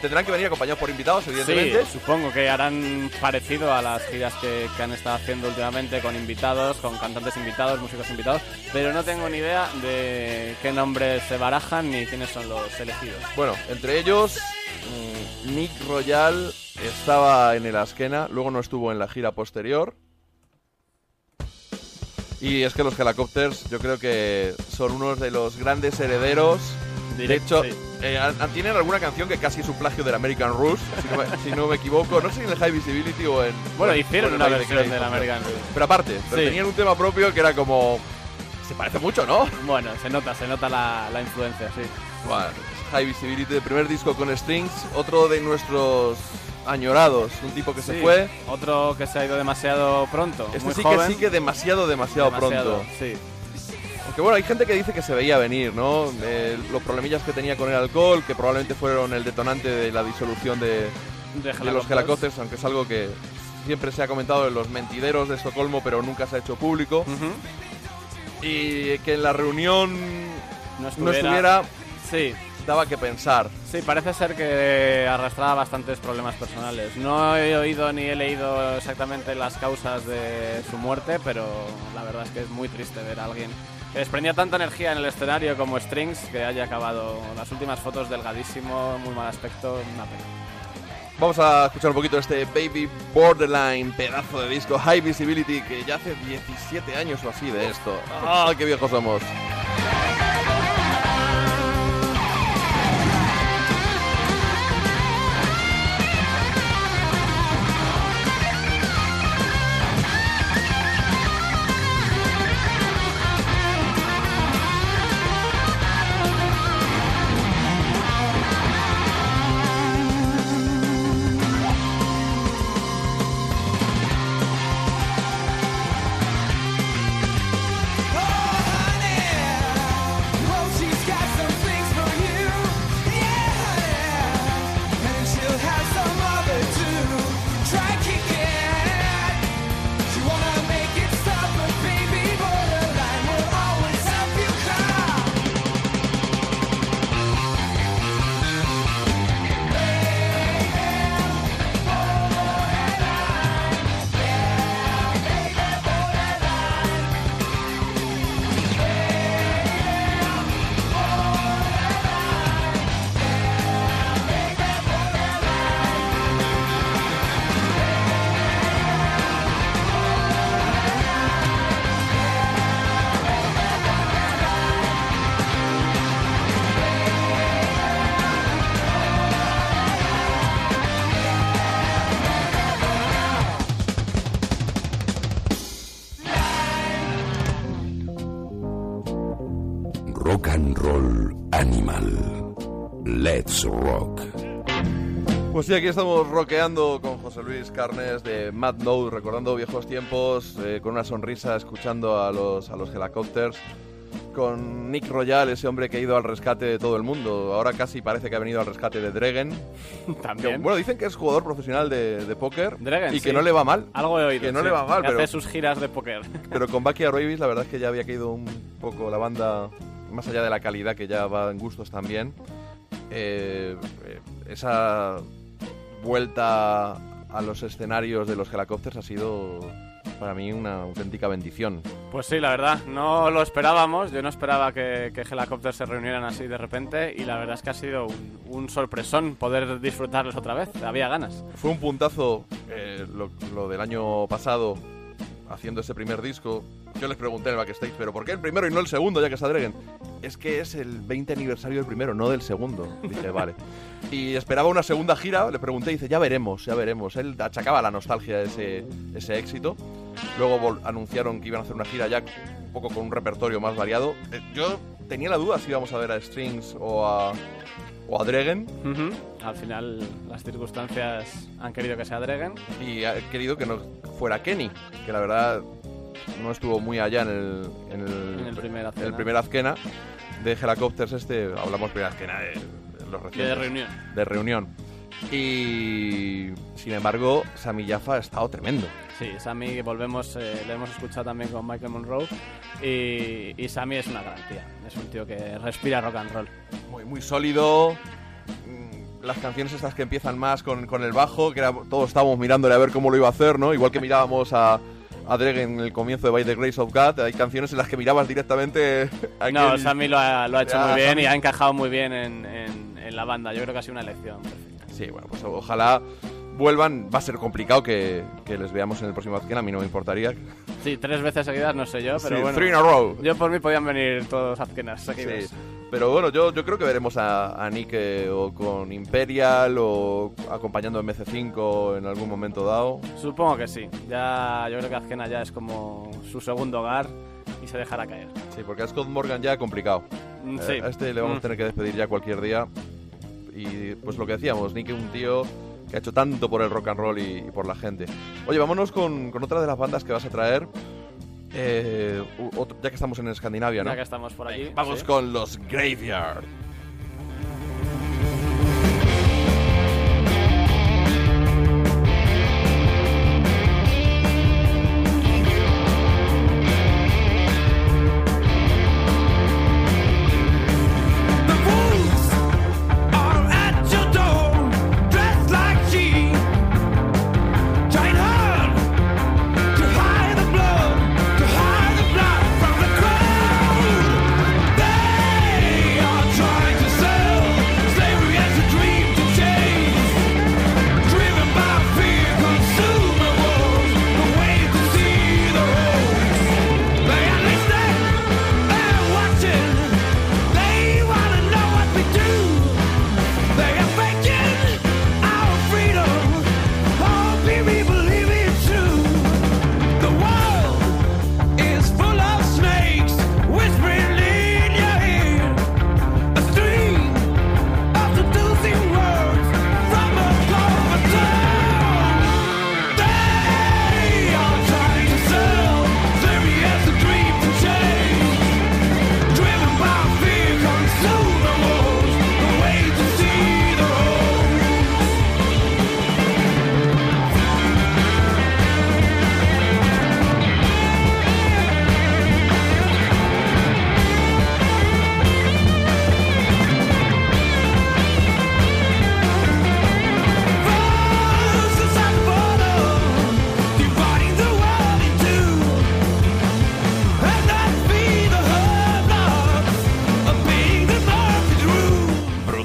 Tendrán que venir acompañados por invitados, sí, evidentemente. supongo que harán parecido a las giras que, que han estado haciendo últimamente con invitados, con cantantes invitados, músicos invitados, pero no tengo ni idea de qué nombres se barajan ni quiénes son los elegidos. Bueno, entre ellos, mm, Nick Royal estaba en el Askena, luego no estuvo en la gira posterior. Y es que los Helicopters, yo creo que son unos de los grandes herederos. De hecho, sí. eh, tienen alguna canción que casi es un plagio del American Rush, si no, me, si no me equivoco. No sé si en el High Visibility o en. Bueno, hicieron en una versión del American Rush. Pero aparte, pero Sí. tenían un tema propio que era como. Se parece mucho, ¿no? Bueno, se nota, se nota la, la influencia, sí. Bueno, High Visibility, el primer disco con Strings, otro de nuestros añorados, un tipo que se fue. Otro que se ha ido demasiado pronto. Este muy sí joven, que sí que demasiado, demasiado, demasiado, pronto. Sí. Aunque bueno, hay gente que dice que se veía venir, ¿no? Eh, los problemillas que tenía con el alcohol, que probablemente fueron el detonante de la disolución de, De, de los Helicopters, aunque es algo que siempre se ha comentado en los mentideros de Estocolmo, pero nunca se ha hecho público. Y que en la reunión No no estuviera... estuviera, Sí, daba que pensar. sí, parece ser que arrastraba bastantes problemas personales. No he oído ni he leído exactamente las causas de su muerte, pero la verdad es que es muy triste ver a alguien que desprendía tanta energía en el escenario como Strings que haya acabado las últimas fotos delgadísimo, muy mal aspecto, una pena. Vamos a escuchar un poquito este Baby Borderline, pedazo de disco High Visibility, que ya hace 17 años o así de esto. ¡Ah, qué viejos somos! Sí, aquí estamos rockeando con José Luis Carnes de Mad Node, recordando viejos tiempos, eh, con una sonrisa, escuchando a los, a los Helicopters, con Nick Royal, ese hombre que ha ido al rescate de todo el mundo. Ahora casi parece que ha venido al rescate de Dregen. Que, También. bueno, dicen que es jugador profesional de, de póker Dragon, y que sí. no le va mal. Algo he oído. Que no sí, le va mal, que pero- hace sus giras de póker. Pero con Bucky Davis la verdad es que ya había caído un poco la banda, más allá de la calidad que ya va en gustos también. eh, eh, esa vuelta a los escenarios de los Helicopters ha sido para mí una auténtica bendición. Pues sí, la verdad, no lo esperábamos. Yo no esperaba que, que Helicopters se reunieran así de repente y la verdad es que ha sido un, un sorpresón poder disfrutarlos otra vez. Había ganas. Fue un puntazo eh, lo, lo del año pasado haciendo ese primer disco. Yo les pregunté en el backstage, pero ¿por qué el primero y no el segundo, ya que está Dregen? Es que es el 20 aniversario del primero, no del segundo. Dije, vale. Y esperaba una segunda gira, le pregunté y dice, ya veremos, ya veremos. Él achacaba la nostalgia de ese, ese éxito. Luego anunciaron que iban a hacer una gira ya un poco con un repertorio más variado. Eh, yo tenía la duda si íbamos a ver a Strings o a, o a Dregen. Al final, las circunstancias han querido que sea Dregen. y ha querido que no fuera Kenny, que la verdad no estuvo muy allá en el, en el, En el primer Azkena. el primer Azkena de Helicopters este, hablamos primer Azkena de, de los De reunión. de reunión. Y sin embargo, Sammy Jaffa ha estado tremendo. Sí, Sammy, volvemos, eh, le hemos escuchado también con Michael Monroe. Y, y Sammy es una garantía. Es un tío que respira rock and roll. Muy, muy sólido. Mm, Las canciones estas que empiezan más con, con el bajo, que era- todos estábamos mirándole a ver cómo lo iba a hacer, ¿no? Igual que mirábamos a, a Dreg en el comienzo de By the Grace of God, hay canciones en las que mirabas directamente a No, aquel- Sammy lo ha, lo ha hecho Ya, muy bien Sammy. y ha encajado muy bien en, en- en la banda. Yo creo que ha sido una elección perfecta. Sí, bueno, pues ojalá vuelvan. Va a ser complicado que, que les veamos en el próximo Azken, a mí no me importaría. Sí, tres veces seguidas no sé yo, pero Sí, bueno. three in a row. Yo por mí podían venir todos azkenas seguidos. Sí, pero bueno, yo, yo creo que veremos a, a Nick eh, o con Imperial o acompañando a MC5 en algún momento dado. Supongo que sí. Ya, yo creo que Azkena ya es como su segundo hogar y se dejará caer. Sí, porque a Scott Morgan ya complicado. Mm, Eh, Sí. A este le vamos Mm. a tener que despedir ya cualquier día. Y pues lo que decíamos, Nick un tío que ha hecho tanto por el rock and roll y, y por la gente. Oye, vámonos con, con otra de las bandas que vas a traer. Eh, otro- ya que estamos en Escandinavia, ¿no? Ya que estamos por allí. Vamos sí. con los Graveyard.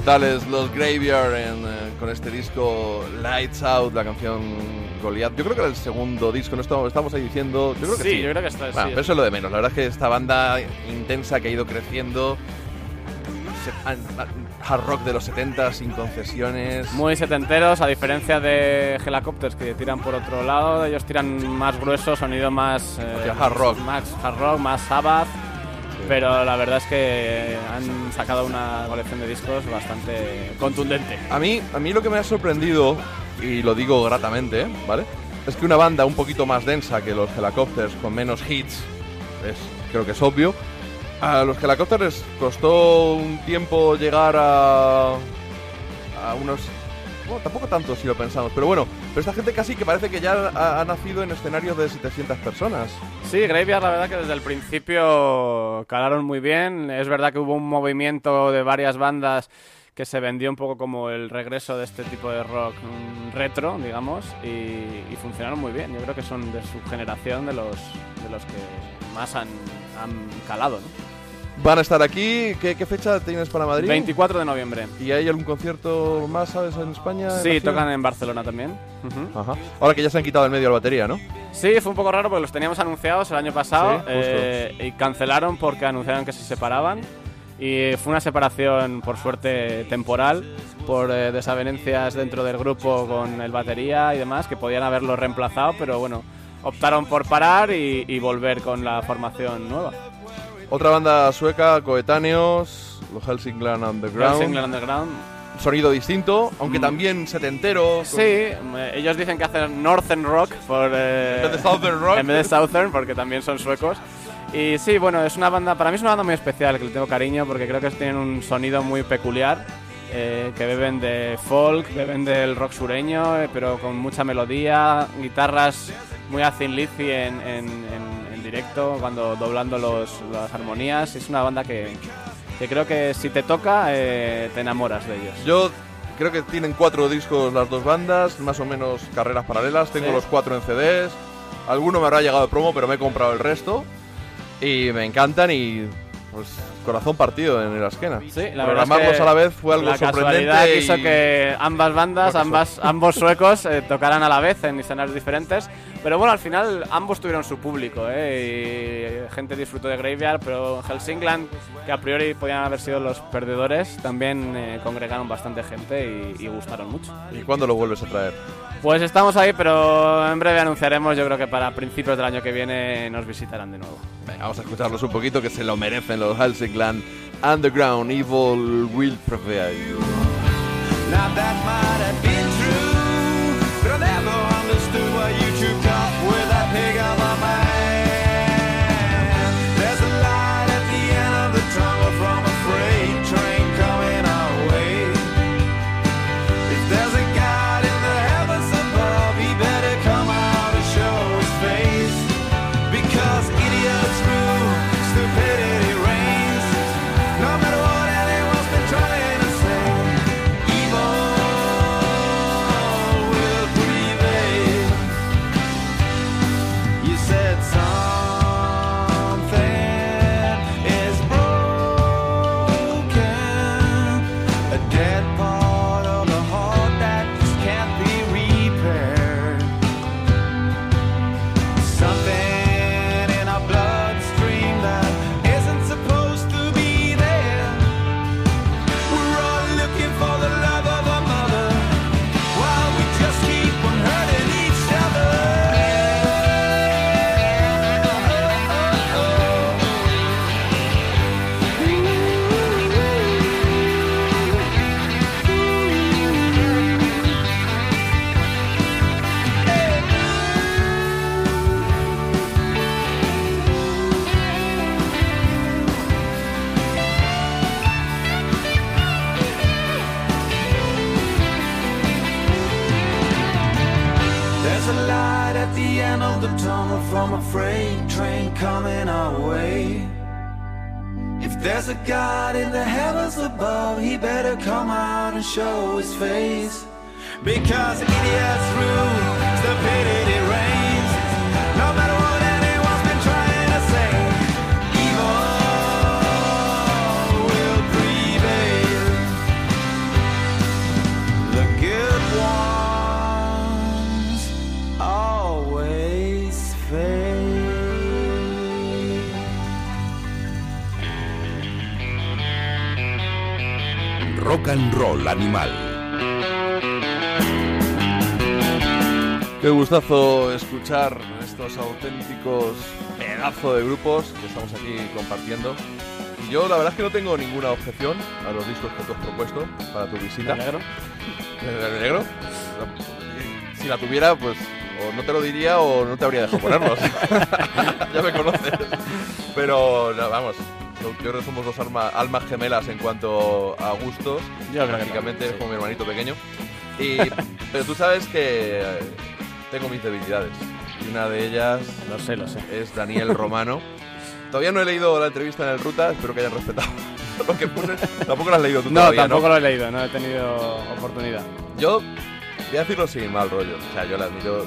Brutales los Graveyard en, eh, con este disco Lights Out, la canción Goliath. Yo creo que era el segundo disco, no estamos, estamos ahí diciendo. Yo creo que sí. Sí, yo creo que está- Bueno, sí. pero eso es lo de menos. La verdad es que esta banda intensa que ha ido creciendo. se- Hard rock de los 70 sin concesiones. Muy setenteros, a diferencia de Helicopters que tiran por otro lado, ellos tiran más grueso, sonido más, eh, hard rock. más hard rock, más Sabbath. Pero la verdad es que han sacado una colección de discos bastante contundente. A mí, a mí lo que me ha sorprendido, y lo digo gratamente. ¿vale? Es que una banda un poquito más densa que los Helicopters, con menos hits, es, creo que es obvio, a los Helicopters les costó un tiempo llegar a, a unos... Tampoco tanto si lo pensamos, pero bueno, pero esta gente casi que parece que ya ha, nacido en escenarios de 700 personas. Sí, Graveyard la verdad que desde el principio calaron muy bien. Es verdad que hubo un movimiento de varias bandas que se vendió un poco como el regreso de este tipo de rock retro, digamos, y, y funcionaron muy bien. Yo creo que son de su generación de los, de los que más han, han calado. ¿no? Van a estar aquí, ¿qué, qué fecha tienes para Madrid? 24 de noviembre. ¿Y hay algún concierto más, sabes, en España? en Sí, gira? tocan en Barcelona también. Ujú. Ajá. Ahora que ya se han quitado el medio la batería, ¿no? Sí, fue un poco raro porque los teníamos anunciados el año pasado Sí, eh, y cancelaron porque anunciaron que se separaban. Y fue una separación, por suerte, temporal, por eh, desavenencias dentro del grupo con el batería y demás, que podían haberlo reemplazado, pero bueno, optaron por parar y, y volver con la formación nueva. Otra banda sueca, coetáneos, los Helsingland Underground. Girls England Underground. Sonido distinto, aunque Mm. también setentero. Sí, eh, ellos dicen que hacen Northern Rock por, eh, En vez de Southern Rock. En vez de Southern, porque también son suecos. Y sí, bueno, es una banda, para mí es una banda muy especial, que le tengo cariño, porque creo que tienen un sonido muy peculiar, eh, que beben de folk, beben del rock sureño, eh, pero con mucha melodía, guitarras muy a Thin Lizzy en, en- en directo, cuando doblando los, las armonías. Es una banda que, que creo que si te toca, eh, te enamoras de ellos. Yo creo que tienen cuatro discos las dos bandas, más o menos carreras paralelas. Tengo Sí. los cuatro en CDs. Alguno me habrá llegado de promo, pero me he comprado el resto. Y me encantan y pues corazón partido en la esquena. Sí, la Programarlos es que a la vez fue algo la sorprendente. casualidad y- quiso que ambas bandas, ambas, ambos suecos, eh, tocaran a la vez en escenarios diferentes. Pero bueno, al final ambos tuvieron su público, ¿eh? Y gente disfrutó de Graveyard, pero Helsingland, que a priori podían haber sido los perdedores, también eh, congregaron bastante gente y, y gustaron mucho. ¿Y cuándo lo vuelves a traer? Pues estamos ahí, pero en breve anunciaremos, yo creo que para principios del año que viene nos visitarán de nuevo. Venga, vamos a escucharlos un poquito que se lo merecen los Helsingland Underground Evil Will Prevail. Now that might have been true, but I never understood why you with that he better come out and show his face. Because idiots rule, stupidity. Rock and Roll Animal. Qué gustazo escuchar estos auténticos pedazos de grupos que estamos aquí compartiendo. Y yo la verdad es que no tengo ninguna objeción a los discos que tú has propuesto para tu visita. ¿De negro? ¿De negro? Si la tuviera, pues o no te lo diría o no te habría dejado ponerlos. ya me conoces. Pero no, vamos, yo creo que somos dos alma- almas gemelas en cuanto a gustos. Yo creo que Prácticamente es sí. como mi hermanito pequeño. Y, pero tú sabes que eh, tengo mis debilidades. Y una de ellas Lo sé, lo sé. es Daniel Romano. Todavía no he leído la entrevista en el Ruta, espero que hayan respetado lo que puse. Tampoco lo has leído tú No, todavía, tampoco ¿no? lo he leído, no he tenido oportunidad. Yo voy a decirlo sin mal rollo. O sea, yo la admiro.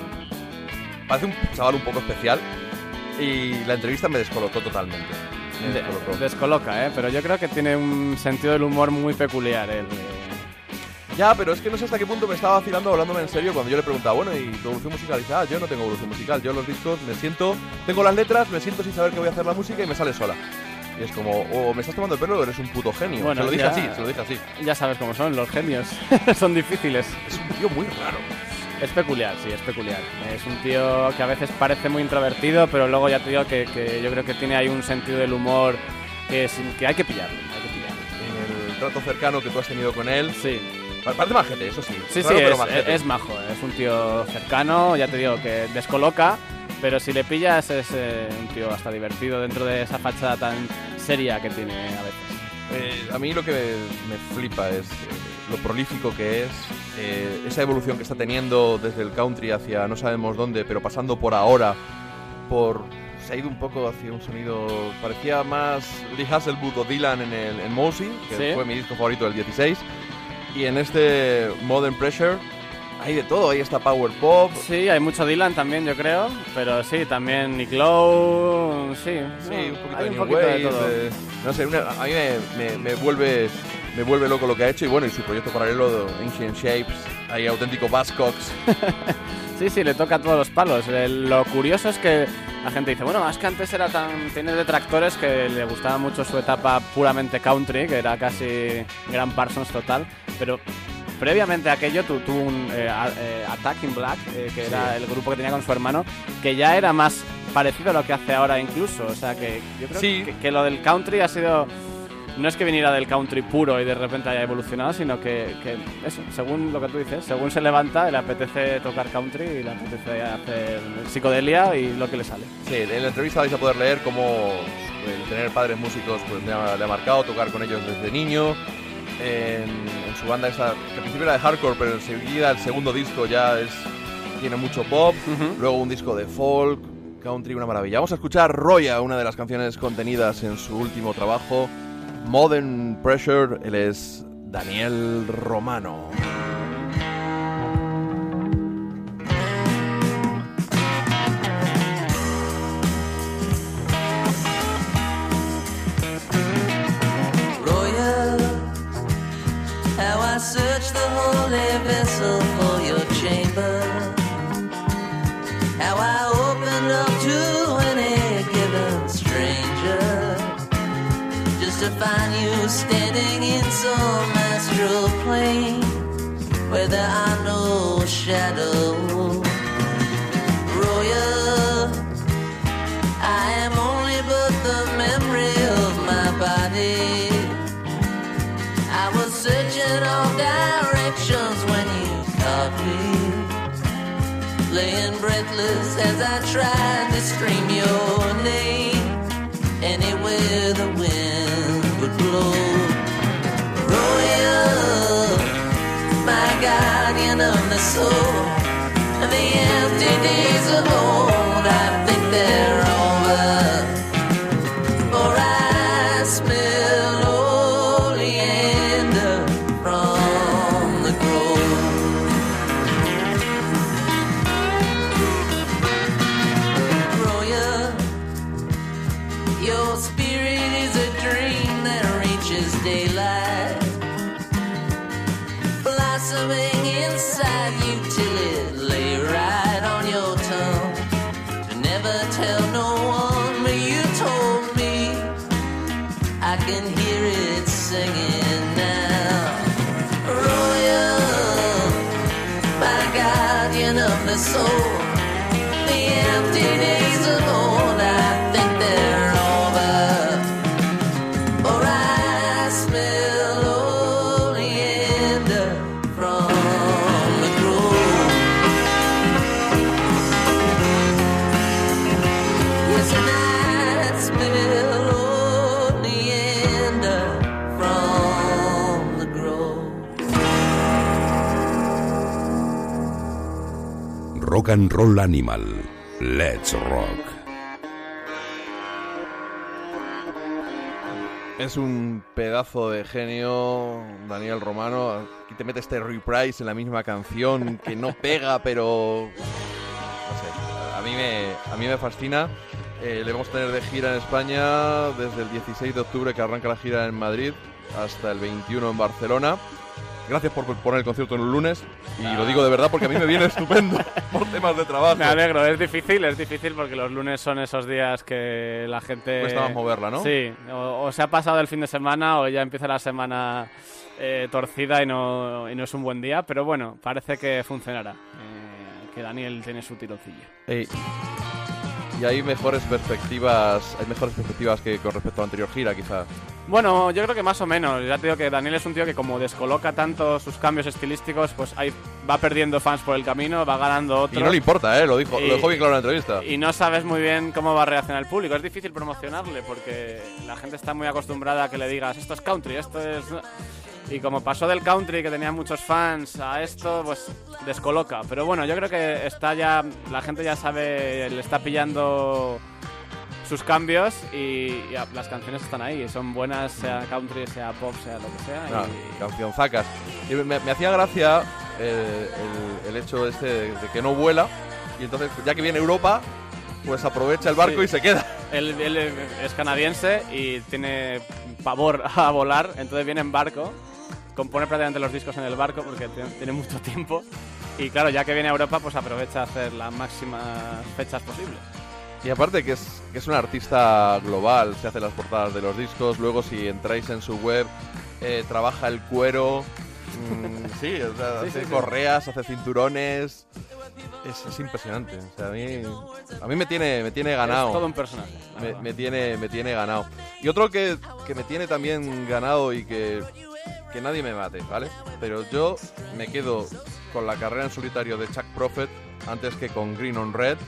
Parece un chaval un poco especial. Y la entrevista me descolocó totalmente. Me De- descolocó. descoloca, ¿eh? Pero yo creo que tiene un sentido del humor muy peculiar. él. Ya, pero es que no sé hasta qué punto me estaba vacilando hablándome en serio cuando yo le preguntaba, bueno, ¿y tu evolución musical? Y dice, ah, yo no tengo evolución musical. Yo los discos me siento, tengo las letras, me siento sin saber que voy a hacer la música y me sale sola. Y es como, o me estás tomando el pelo o eres un puto genio. Bueno, se lo dije ya- así, se lo dije así. Ya sabes cómo son, los genios. son difíciles. Es un tío muy raro. Es peculiar, sí, es peculiar. Es un tío que a veces parece muy introvertido, pero luego ya te digo que, que yo creo que tiene ahí un sentido del humor que, es- que hay que pillarlo. Hay que pillarlo. En el trato cercano que tú has tenido con él, Sí, pa- parece majete, eso sí. sí, sí, Raro, pero es, majete. es majo. Es un tío cercano, ya te digo, que descoloca, pero si le pillas es eh, un tío hasta divertido dentro de esa fachada tan seria que tiene a veces. Eh, a mí lo que me, me flipa es eh, lo prolífico que es, eh, esa evolución que está teniendo desde el country hacia no sabemos dónde, pero pasando por ahora, por se ha ido un poco hacia un sonido parecía más Lee Hasselwood o Dylan en el en Mosey, que Sí. fue mi disco favorito del 16, y en este Modern Pressure hay de todo, ahí está power pop, Sí, hay mucho Dylan también, yo creo, pero sí, también Nick Lowe, sí, Sí, no, un poquito hay de un poquito de Wave, todo. de- no sé, una- a mí me, me- me vuelve me vuelve loco lo que ha hecho y bueno, y su proyecto paralelo de Ancient Shapes, hay auténtico Buzzcocks. Sí, sí, le toca a todos los palos. Eh, Lo curioso es que la gente dice, bueno, es que antes era tan... Tiene detractores que le gustaba mucho su etapa puramente country, que era casi Gran Parsons total, pero previamente a aquello tu- tuvo un eh, a- eh, Attack in Black, eh, que era el grupo que tenía con su hermano, que ya era más parecido a lo que hace ahora incluso. O sea, que yo creo Sí. que, que lo del country ha sido... No es que viniera del country puro y de repente haya evolucionado, sino que, que eso, según lo que tú dices, según se levanta, le apetece tocar country y le apetece hacer psicodelia y lo que le sale. Sí, en la entrevista vais a poder leer cómo el tener padres músicos pues, le, ha, le ha marcado, tocar con ellos desde niño. En, en su banda esa, que al principio era de hardcore, pero enseguida el segundo disco ya es tiene mucho pop. Luego un disco de folk, country, una maravilla. Vamos a escuchar Roya, una de las canciones contenidas en su último trabajo, Modern Pressure. Él es Daniel Romano. Standing in some astral plane where there are no shadows. Royal. I am only but the memory of my body. I was searching all directions when you caught me. Laying breathless as I tried to scream your the soul. The empty days of old, and Roll Animal. Let's Rock. Es un pedazo de genio, Daniel Romano. Aquí te mete este reprise en la misma canción que no pega, pero. A mí me, a mí me fascina. Eh, le vamos a tener de gira en España desde el 16 de octubre, que arranca la gira en Madrid, hasta el 21 en Barcelona. Gracias por poner el concierto en un lunes. Y lo digo de verdad porque a mí me viene estupendo por temas de trabajo. Me alegro, es difícil, es difícil porque los lunes son esos días que la gente... Cuesta más moverla, ¿no? Sí, o, o se ha pasado el fin de semana o ya empieza la semana eh, torcida y no, y no es un buen día, pero bueno, parece que funcionará. eh, que Daniel tiene su tironcillo. Ey. Y hay mejores perspectivas, hay mejores perspectivas que con respecto a la anterior gira, quizás. Bueno, yo creo que más o menos. Ya te digo que Daniel es un tío que como descoloca tanto sus cambios estilísticos, pues ahí va perdiendo fans por el camino, va ganando otros. Y no le importa, ¿eh? Lo dijo, Y- lo dejó bien claro en la entrevista. Y no sabes muy bien cómo va a reaccionar el público. Es difícil promocionarle porque la gente está muy acostumbrada a que le digas esto es country, esto es... Y como pasó del country, que tenía muchos fans, a esto, pues descoloca. Pero bueno, yo creo que está ya... La gente ya sabe, le está pillando sus cambios y, y las canciones están ahí. Son buenas, sea country, sea pop, sea lo que sea. Ah, y- canción zacas. Y me, me hacía gracia eh, el, el hecho este de, de que no vuela. Y entonces, ya que viene Europa, pues aprovecha el barco Sí. y se queda. Él, él es canadiense y tiene pavor a volar, entonces viene en barco, compone prácticamente los discos en el barco porque tiene, mucho tiempo. Y claro, ya que viene a Europa, pues aprovecha a hacer las máximas fechas posibles. Y aparte que es, que es un artista global, se hace las portadas de los discos, luego si entráis en su web, eh, trabaja el cuero, mm, sí, o sea, Sí, hace sí, correas, hace cinturones, es, es impresionante, o sea, a mí, a mí me tiene, me tiene ganado. Es todo un personaje. me, me tiene, me tiene ganado. Y otro que, que me tiene también ganado y que, que nadie me mate, ¿vale? Pero yo me quedo con la carrera en solitario de Chuck Prophet antes que con Green on Red.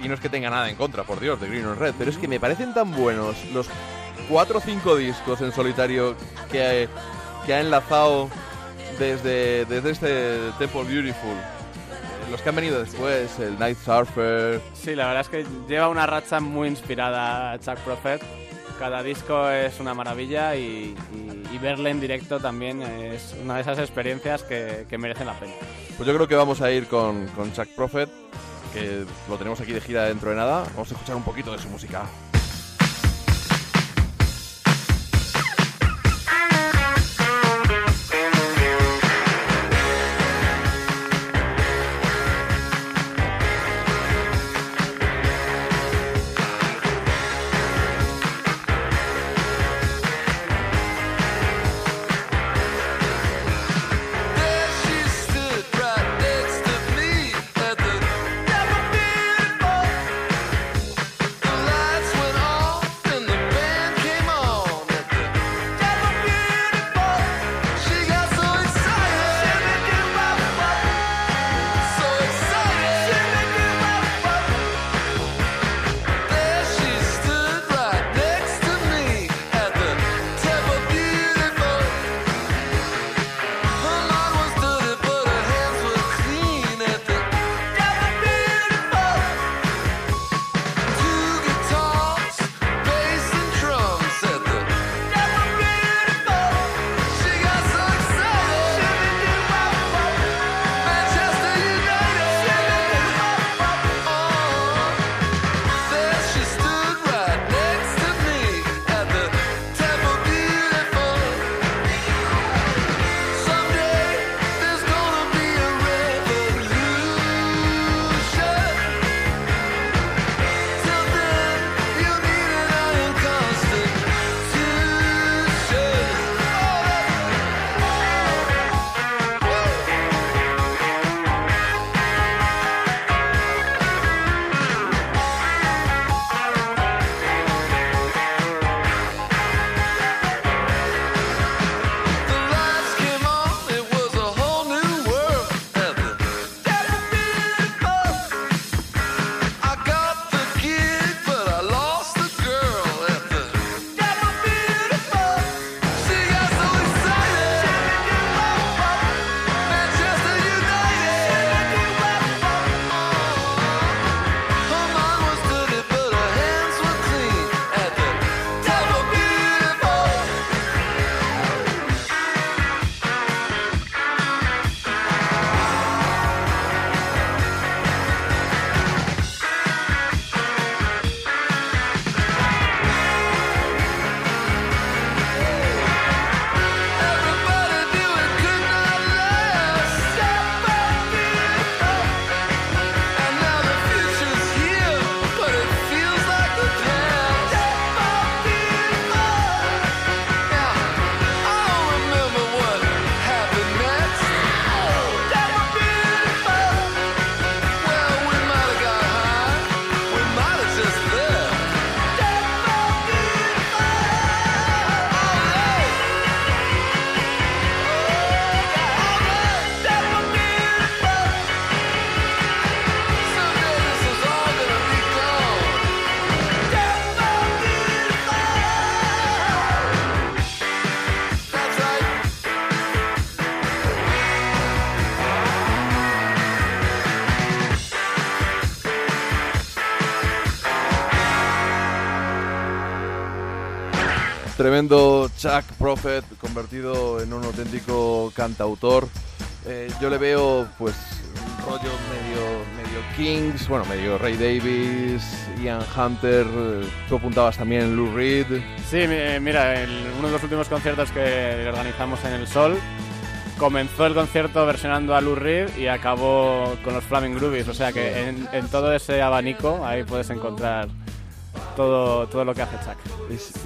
Y no es que tenga nada en contra, por Dios, de Green on Red, pero es que me parecen tan buenos los cuatro o cinco discos en solitario que, que ha enlazado desde, desde este Temple Beautiful. Eh, Los que han venido después, el Night Surfer, Sí, la verdad es que lleva una racha muy inspirada a Chuck Prophet. Cada disco es una maravilla y, verle en directo también es una de esas experiencias que, que merecen la pena. Pues yo creo que vamos a ir con, con Chuck Prophet, que lo tenemos aquí de gira dentro de nada. Vamos a escuchar un poquito de su música. Tremendo Chuck Prophet, convertido en un auténtico cantautor. Eh, yo le veo, pues, un rollo medio, medio Kings, bueno, medio Ray Davis, Ian Hunter. eh, Tú apuntabas también Lou Reed. Sí, mi- mira, en uno de los últimos conciertos que organizamos en El Sol, comenzó el concierto versionando a Lou Reed y acabó con los Flaming Groovies. O sea que en, en todo ese abanico ahí puedes encontrar todo, todo lo que hace Chuck.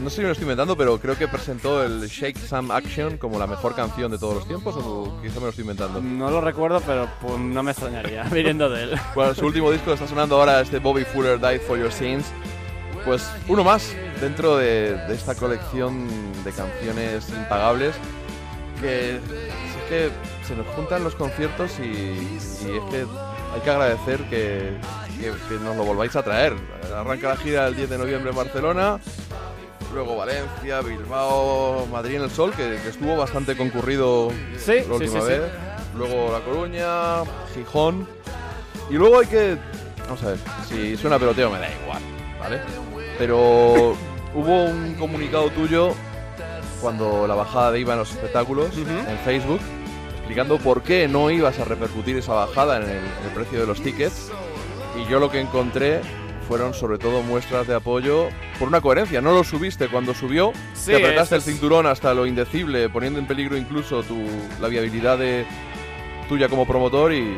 No sé si me lo estoy inventando, pero creo que presentó el Shake Some Action como la mejor canción de todos los tiempos, o quizá me lo estoy inventando. No lo recuerdo, pero pues, no me extrañaría viniendo de él. Bueno, su último disco está sonando ahora, este Bobby Fuller Died for Your Sins. Pues uno más dentro de, de esta colección de canciones impagables que es que se nos juntan los conciertos y, y es que hay que agradecer que, que- que nos lo volváis a traer. Arranca la gira el 10 de noviembre en Barcelona, luego Valencia, Bilbao, Madrid en el Sol, que, que estuvo bastante concurrido Sí, la última sí, sí. vez. Luego La Coruña, Gijón. Y luego hay que. Vamos a ver, si suena peloteo me da igual, ¿vale? Pero hubo un comunicado tuyo cuando la bajada de IVA en los espectáculos en Facebook explicando por qué no ibas a repercutir esa bajada en el, en el precio de los tickets. Y yo lo que encontré fueron sobre todo muestras de apoyo por una coherencia. No lo subiste cuando subió, Sí, te apretaste el cinturón hasta lo indecible, poniendo en peligro incluso tu, la viabilidad de, tuya como promotor y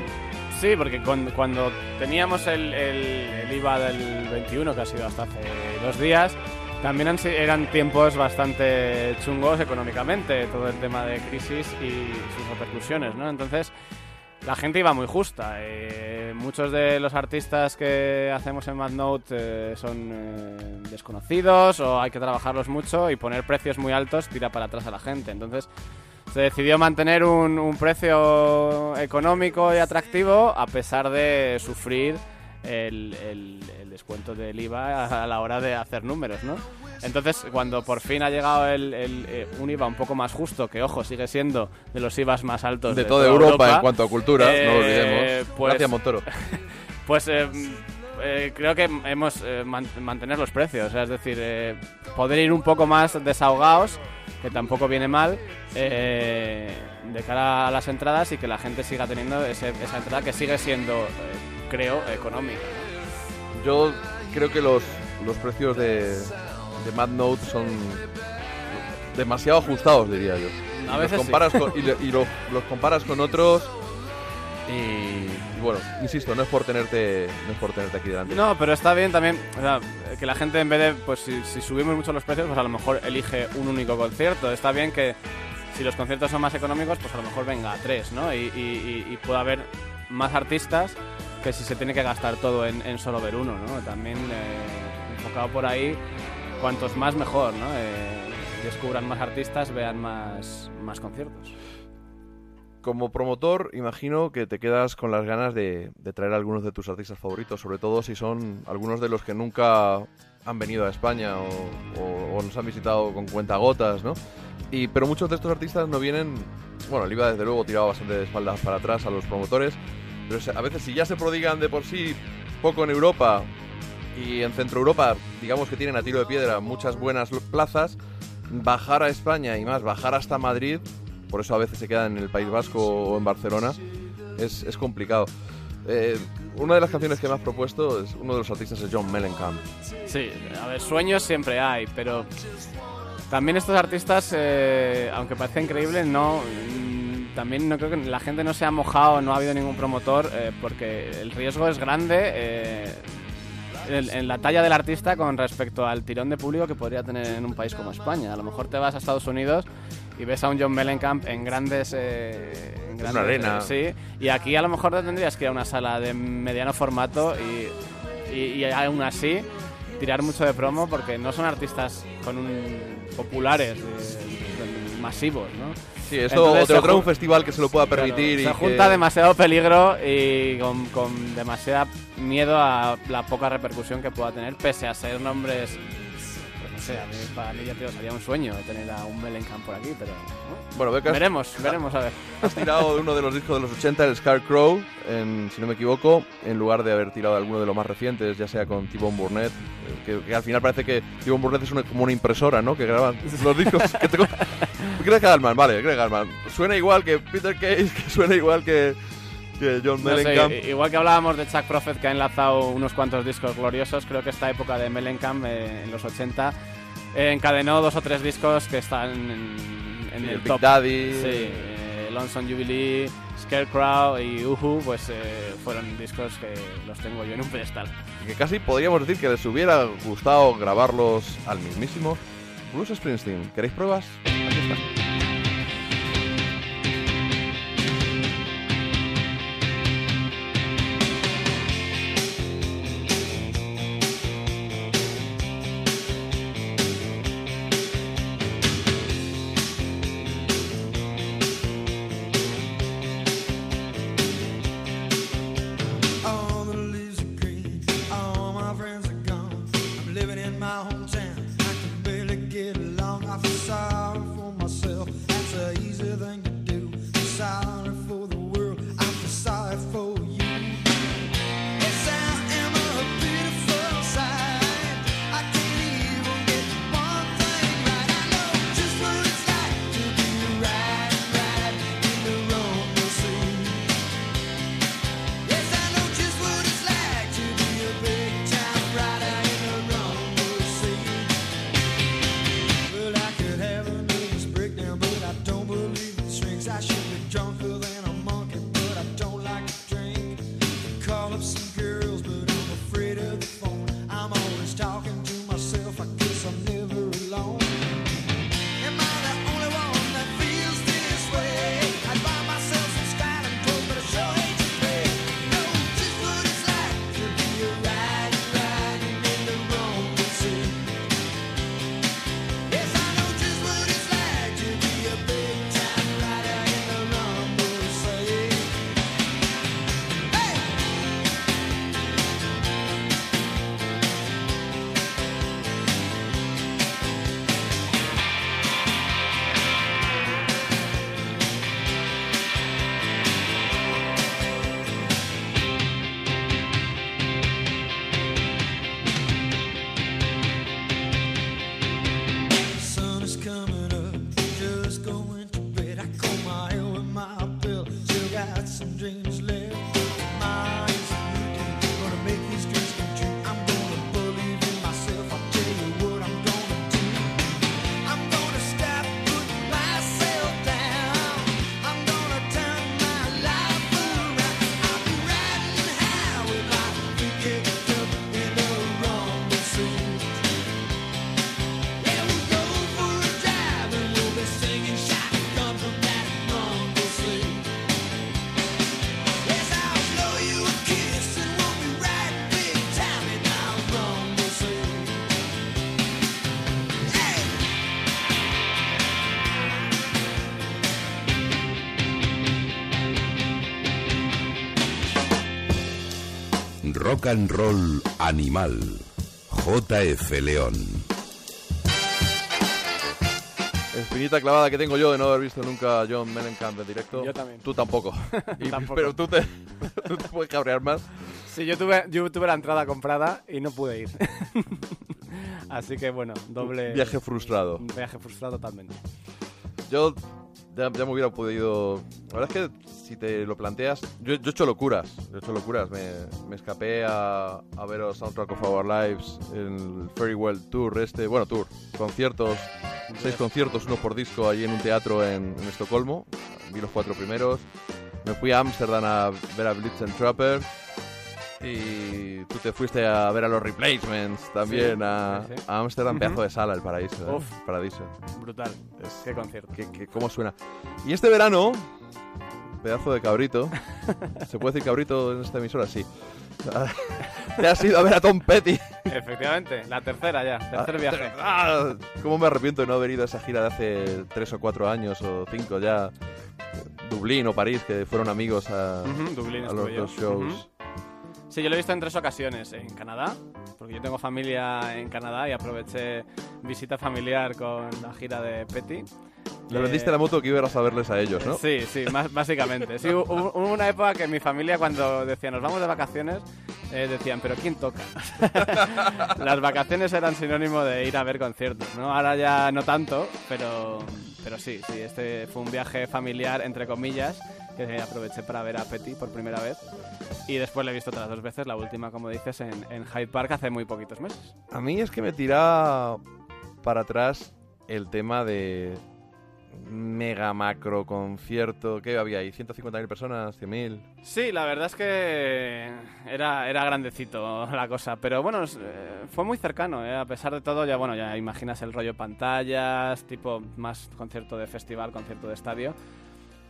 Sí, porque cuando, cuando teníamos el, el- el IVA del 21, que ha sido hasta hace dos días, también han eran tiempos bastante chungos económicamente, todo el tema de crisis y sus repercusiones, ¿no? Entonces, la gente iba muy justa. eh, muchos de los artistas que hacemos en Mad Note eh, son eh, desconocidos o hay que trabajarlos mucho y poner precios muy altos tira para atrás a la gente. Entonces, se decidió mantener un, precio económico y atractivo a pesar de sufrir el, el- el descuento del IVA a la hora de hacer números, ¿no? Entonces, cuando por fin ha llegado el, el, eh, un IVA un poco más justo, que ojo, sigue siendo de los IVAs más altos de, de, toda Europa, en cuanto a cultura, no lo eh, olvidemos. pues- Gracias, Montoro. pues eh, eh, creo que hemos man- mantener los precios, es decir, eh, poder ir un poco más desahogados, que tampoco viene mal, eh, de cara a las entradas y que la gente siga teniendo ese- esa entrada que sigue siendo, creo, económica. Yo creo que los, los precios de, de Mad Note son demasiado ajustados, diría yo. Y A los veces sí. comparas con, y, y lo- los comparas con otros y, y bueno, insisto, no es por tenerte no es por tenerte aquí delante. No, pero está bien también o sea, que la gente en vez de, pues si, si subimos mucho los precios, pues a lo mejor elige un único concierto. Está bien que si los conciertos son más económicos, pues a lo mejor venga a tres, ¿no? Y, y, y- y pueda haber más artistas que si se tiene que gastar todo en, en solo ver uno, ¿no? También eh, enfocado por ahí, cuantos más mejor, ¿no? Eh, descubran más artistas, vean más, más conciertos. Como promotor, imagino que te quedas con las ganas de, de traer algunos de tus artistas favoritos, sobre todo si son algunos de los que nunca han venido a España o, o- o nos han visitado con cuentagotas, ¿no? Y, pero muchos de estos artistas no vienen... Bueno, el IVA desde luego tiraba bastante de espaldas para atrás a los promotores, pero a veces si ya se prodigan de por sí poco en Europa y en Centro Europa, digamos que tienen a tiro de piedra muchas buenas plazas, bajar a España y más, bajar hasta Madrid, por eso a veces se quedan en el País Vasco o en Barcelona, es, es complicado. Eh, una de las canciones que me has propuesto es uno de los artistas es John Mellencamp. Sí, a ver, sueños siempre hay, pero también estos artistas, eh, aunque parece increíble, no. mm, También no creo que la gente no se ha mojado, no ha habido ningún promotor, eh, porque el riesgo es grande eh, en, en la talla del artista con respecto al tirón de público que podría tener en un país como España. A lo mejor te vas a Estados Unidos y ves a un John Mellencamp en grandes... eh, en grandes una arena. eh, sí, y aquí a lo mejor te tendrías que ir a una sala de mediano formato y, y, y aún así tirar mucho de promo porque no son artistas con un populares, eh, masivos, ¿no? Sí, eso Entonces o te lo se trae ju- un festival que se lo pueda permitir. Claro, y se que- junta demasiado peligro y con, con demasiado miedo a la poca repercusión que pueda tener, pese a ser nombres, no sé, a mí, para mí ya digo, sería un sueño tener a un Mellencamp por aquí, pero Bueno, has, veremos, veremos a ver. has tirado de uno de los discos de los 80, el Scarecrow, en, si no me equivoco, en lugar de haber tirado de alguno de los más recientes, ya sea con T-Bone Burnett, eh, que, que al final parece que T-Bone Burnett es una- como una impresora, ¿no? Que graban los discos. que te Greg Allman, vale, Greg Allman. Suena igual que Peter Case, que suena igual que, que John No sé, igual que hablábamos de Chuck Prophet que ha enlazado unos cuantos discos gloriosos, creo que esta época de Mellencamp eh, en los 80 eh, encadenó dos o tres discos que están en, en Sí, el, Big top. Daddy. Sí, eh, Lonesome Jubilee, Scarecrow y Uhu, pues eh, fueron discos que los tengo yo en un pedestal. que casi podríamos decir que les hubiera gustado grabarlos al mismísimo Bruce Springsteen. ¿Queréis pruebas? Aquí está. Rock and Roll Animal. JF León. Espinita clavada que tengo yo de no haber visto nunca a John Mellencamp en directo. Yo también. Tú tampoco. Y- Tampoco. Pero tú te, tú te puedes cabrear más. Sí, yo tuve, yo tuve la entrada comprada y no pude ir. Así que bueno, doble... Viaje frustrado. Un viaje frustrado totalmente. Yo ya, ya me hubiera podido. La verdad es que si te lo planteas. Yo, yo he hecho locuras. Yo he hecho locuras. Me, me escapé a, a ver los Soundtrack of Our Lives, el Very Well Tour, este. Bueno, tour. Conciertos. Seis conciertos, uno por disco, allí en un teatro en, en Estocolmo. Vi los cuatro primeros. Me fui a Ámsterdam a ver a Blitzen Trapper. Y tú te fuiste a ver a los Replacements también Sí, a sí, sí. Ámsterdam, Ujú. pedazo de sala, el paraíso. ¿eh? Uf. Paradiso. Brutal. Qué concierto. Que, que cómo suena. Y este verano, pedazo de cabrito, ¿se puede decir cabrito en esta emisora? Sí. Te has ido a ver a Tom Petty. Efectivamente, la tercera ya, tercer viaje. Ah, ¿Cómo me arrepiento de no haber ido a esa gira de hace tres o cuatro años o cinco ya? Dublín o París, que fueron amigos a, Ujú, Dublín a los dos shows. Ujú. Sí, yo lo he visto en tres ocasiones. En Canadá, porque yo tengo familia en Canadá y aproveché visita familiar con la gira de Petty. Le Eh, vendiste la moto que ibas a verles a ellos, ¿no? Sí, sí, más- básicamente. Sí, hubo, hubo una época que mi familia cuando decía nos vamos de vacaciones, eh, decían, pero ¿quién toca? Las vacaciones eran sinónimo de ir a ver conciertos, ¿no? Ahora ya no tanto, pero, pero sí, sí, este fue un viaje familiar, entre comillas, que aproveché para ver a Petty por primera vez. Y después le he visto otras dos veces, la última, como dices, en, en Hyde Park hace muy poquitos meses. A mí es que me tira para atrás el tema de mega macro concierto. ¿Qué había ahí? ¿150.000 personas? ¿100.000? Sí, la verdad es que era, era grandecito la cosa, pero bueno, es- eh, fue muy cercano, eh, a pesar de todo, ya bueno, ya imaginas el rollo pantallas, tipo más concierto de festival, concierto de estadio,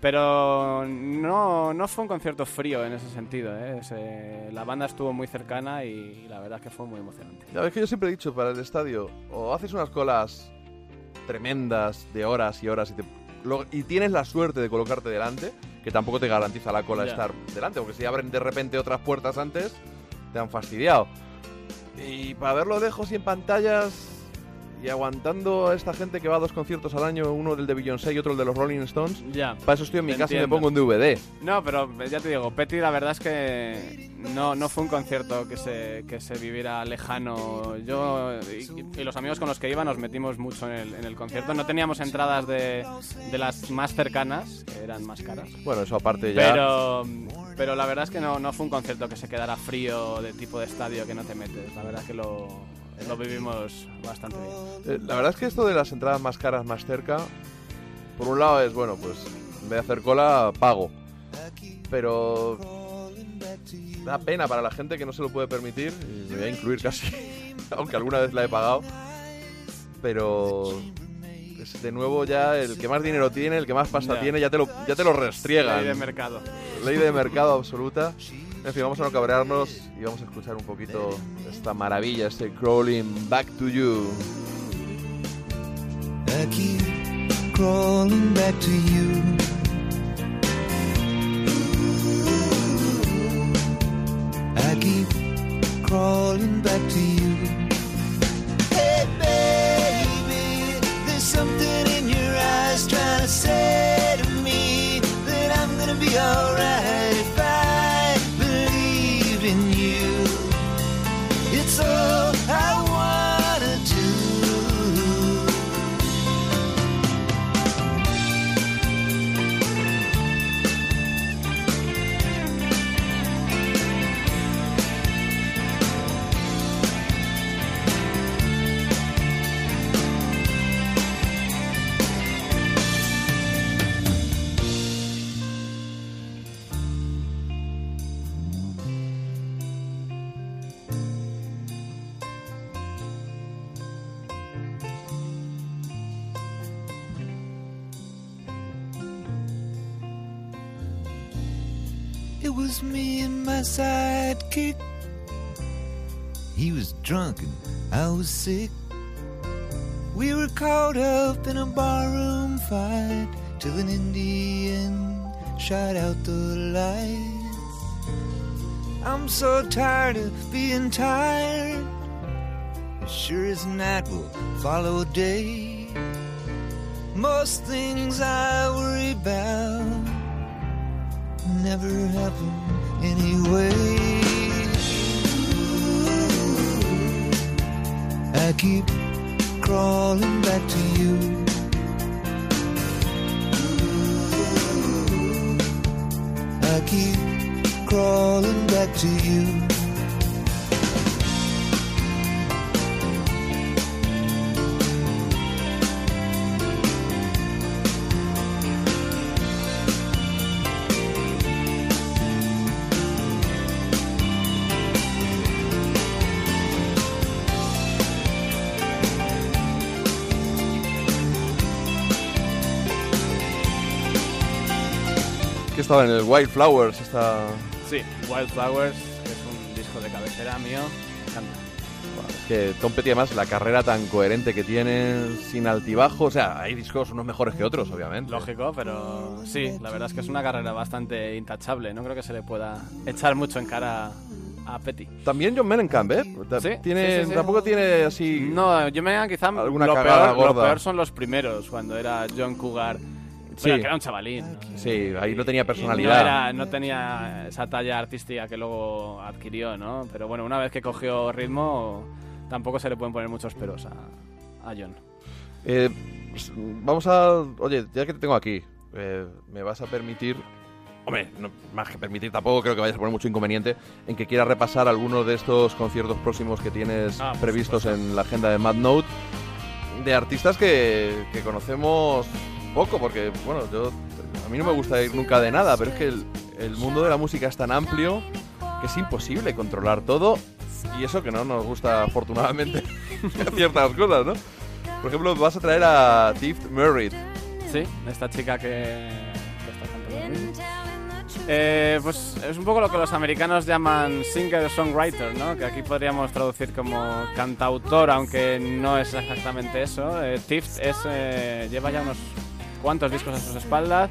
pero no, no fue un concierto frío en ese sentido, eh, ese- la banda estuvo muy cercana y, la verdad que fue muy emocionante. Ya ves que yo siempre he dicho para el estadio, o haces unas colas tremendas de horas y horas y, te- lo- y tienes la suerte de colocarte delante, que tampoco te garantiza la cola estar delante, porque si abren de repente otras puertas antes, te han fastidiado. Y para verlo lejos y en pantallas y aguantando a esta gente que va a dos conciertos al año, uno del de Beyoncé y otro el de los Rolling Stones, Ya. para eso estoy en mi casa y me pongo un DVD. No, pero ya te digo, Petty la verdad es que no, no fue un concierto que se, que se viviera lejano. Yo y, y los amigos con los que iba nos metimos mucho en el, en el concierto. No teníamos entradas de, de las más cercanas, que eran más caras. Bueno, eso aparte ya... Pero, pero la verdad es que no, no fue un concierto que se quedara frío de tipo de estadio que no te metes. La verdad es que lo, lo vivimos bastante bien. Eh, La verdad es que esto de las entradas más caras más cerca, por un lado es, bueno, pues en vez de hacer cola, pago. Pero da pena para la gente que no se lo puede permitir, y me voy a incluir casi, aunque alguna vez la he pagado. Pero es de nuevo ya el que más dinero tiene, el que más pasta tiene, ya te lo, ya te lo restriegan. Ley de mercado. Ley de mercado absoluta. En fin, vamos a no cabrearnos y vamos a escuchar un poquito esta maravilla, este crawling back to you. I keep crawling back to you. I keep crawling back to you. Hey, baby, there's something in your eyes trying to say to me that I'm gonna be alright sidekick. He was drunk and I was sick. We were caught up in a barroom fight till an Indian shot out the lights. I'm so tired of being tired. As sure as night will follow day. Most things I worry about never happen anyway. I keep crawling back to you. I keep crawling back to you. Estaba en el Wildflowers, esta... Sí, Wildflowers, es un disco de cabecera mío, me encanta. Que Tom Petty además la carrera tan coherente que tiene, sin altibajo, o sea, hay discos unos mejores que otros, obviamente. Lógico, pero sí, la verdad es que es una carrera bastante intachable. No creo que se le pueda echar mucho en cara a Petty. También John Mellencamp, ¿eh? Sí, tiene, sí, sí. Tampoco tiene así... No, yo me quizá Alguna lo peor, lo gorda. peor son los primeros, cuando era John Cougar. Sí. Pero que era un chavalín. ¿no? Sí, ahí no tenía personalidad. No, era- no tenía esa talla artística que luego adquirió, ¿no? Pero bueno, una vez que cogió ritmo, tampoco se le pueden poner muchos peros a, a John. Eh, pues, vamos a... Oye, ya que te tengo aquí, eh, me vas a permitir... Hombre, no, más que permitir tampoco creo que vayas a poner mucho inconveniente en que quieras repasar algunos de estos conciertos próximos que tienes Ah, previstos en la agenda de Mad Note de artistas que, que conocemos poco, porque, bueno, yo a mí no me gusta ir nunca de nada, pero es que el, el mundo de la música es tan amplio que es imposible controlar todo y eso que no nos gusta afortunadamente ciertas cosas, ¿no? Por ejemplo, vas a traer a Tiff Merritt. Sí, esta chica que, que está. Eh, pues es un poco lo que los americanos llaman singer-songwriter, ¿no? Que aquí podríamos traducir como cantautor, aunque no es exactamente eso. Eh, Tiff es, eh, lleva ya unos cuantos discos a sus espaldas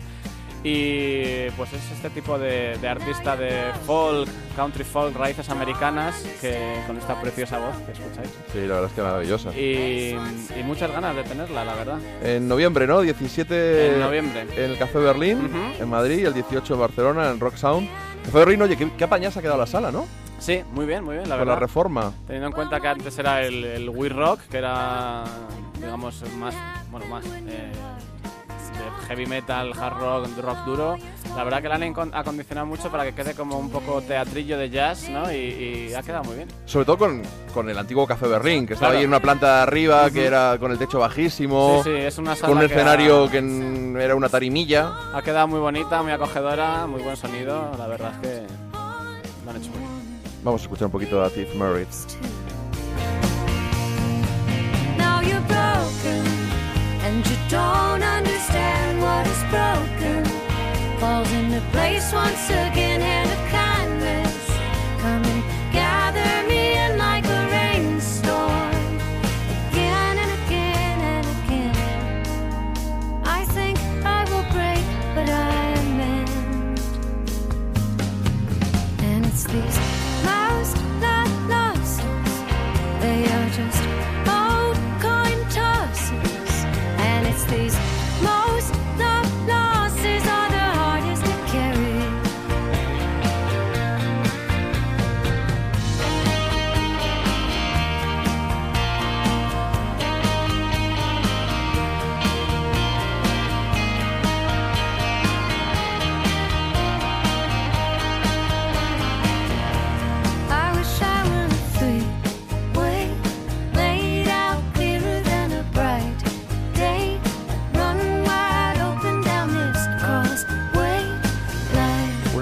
y pues es este tipo de, de artista de folk, country folk, raíces americanas, que con esta preciosa voz que escucháis. Sí, la verdad es que maravillosa. Y, y muchas ganas de tenerla, la verdad. En noviembre, ¿no? 17 En noviembre. en el Café Berlín, Ujú. en Madrid, y el 18 en Barcelona, en Rock Sound. Café Berlín, oye, qué, qué apañada se ha quedado la sala, ¿no? Sí, muy bien, muy bien, la Con verdad. la reforma. Teniendo en cuenta que antes era el, el We Rock, que era, digamos, más, bueno, más eh, de heavy metal, hard rock, rock duro. La verdad que la han acondicionado mucho para que quede como un poco teatrillo de jazz, ¿no? Y, y ha quedado muy bien. Sobre todo con, con el antiguo Café Berlín, que estaba Claro. ahí en una planta de arriba, Ujú. que era con el techo bajísimo, Sí, sí, es una sala con un que escenario ha- que era una tarimilla. Ha quedado muy bonita, muy acogedora, muy buen sonido. La verdad es que lo han hecho muy bien. Vamos a escuchar un poquito a Tiff Merritt. Don't understand what is broken. Falls into place once again, hand of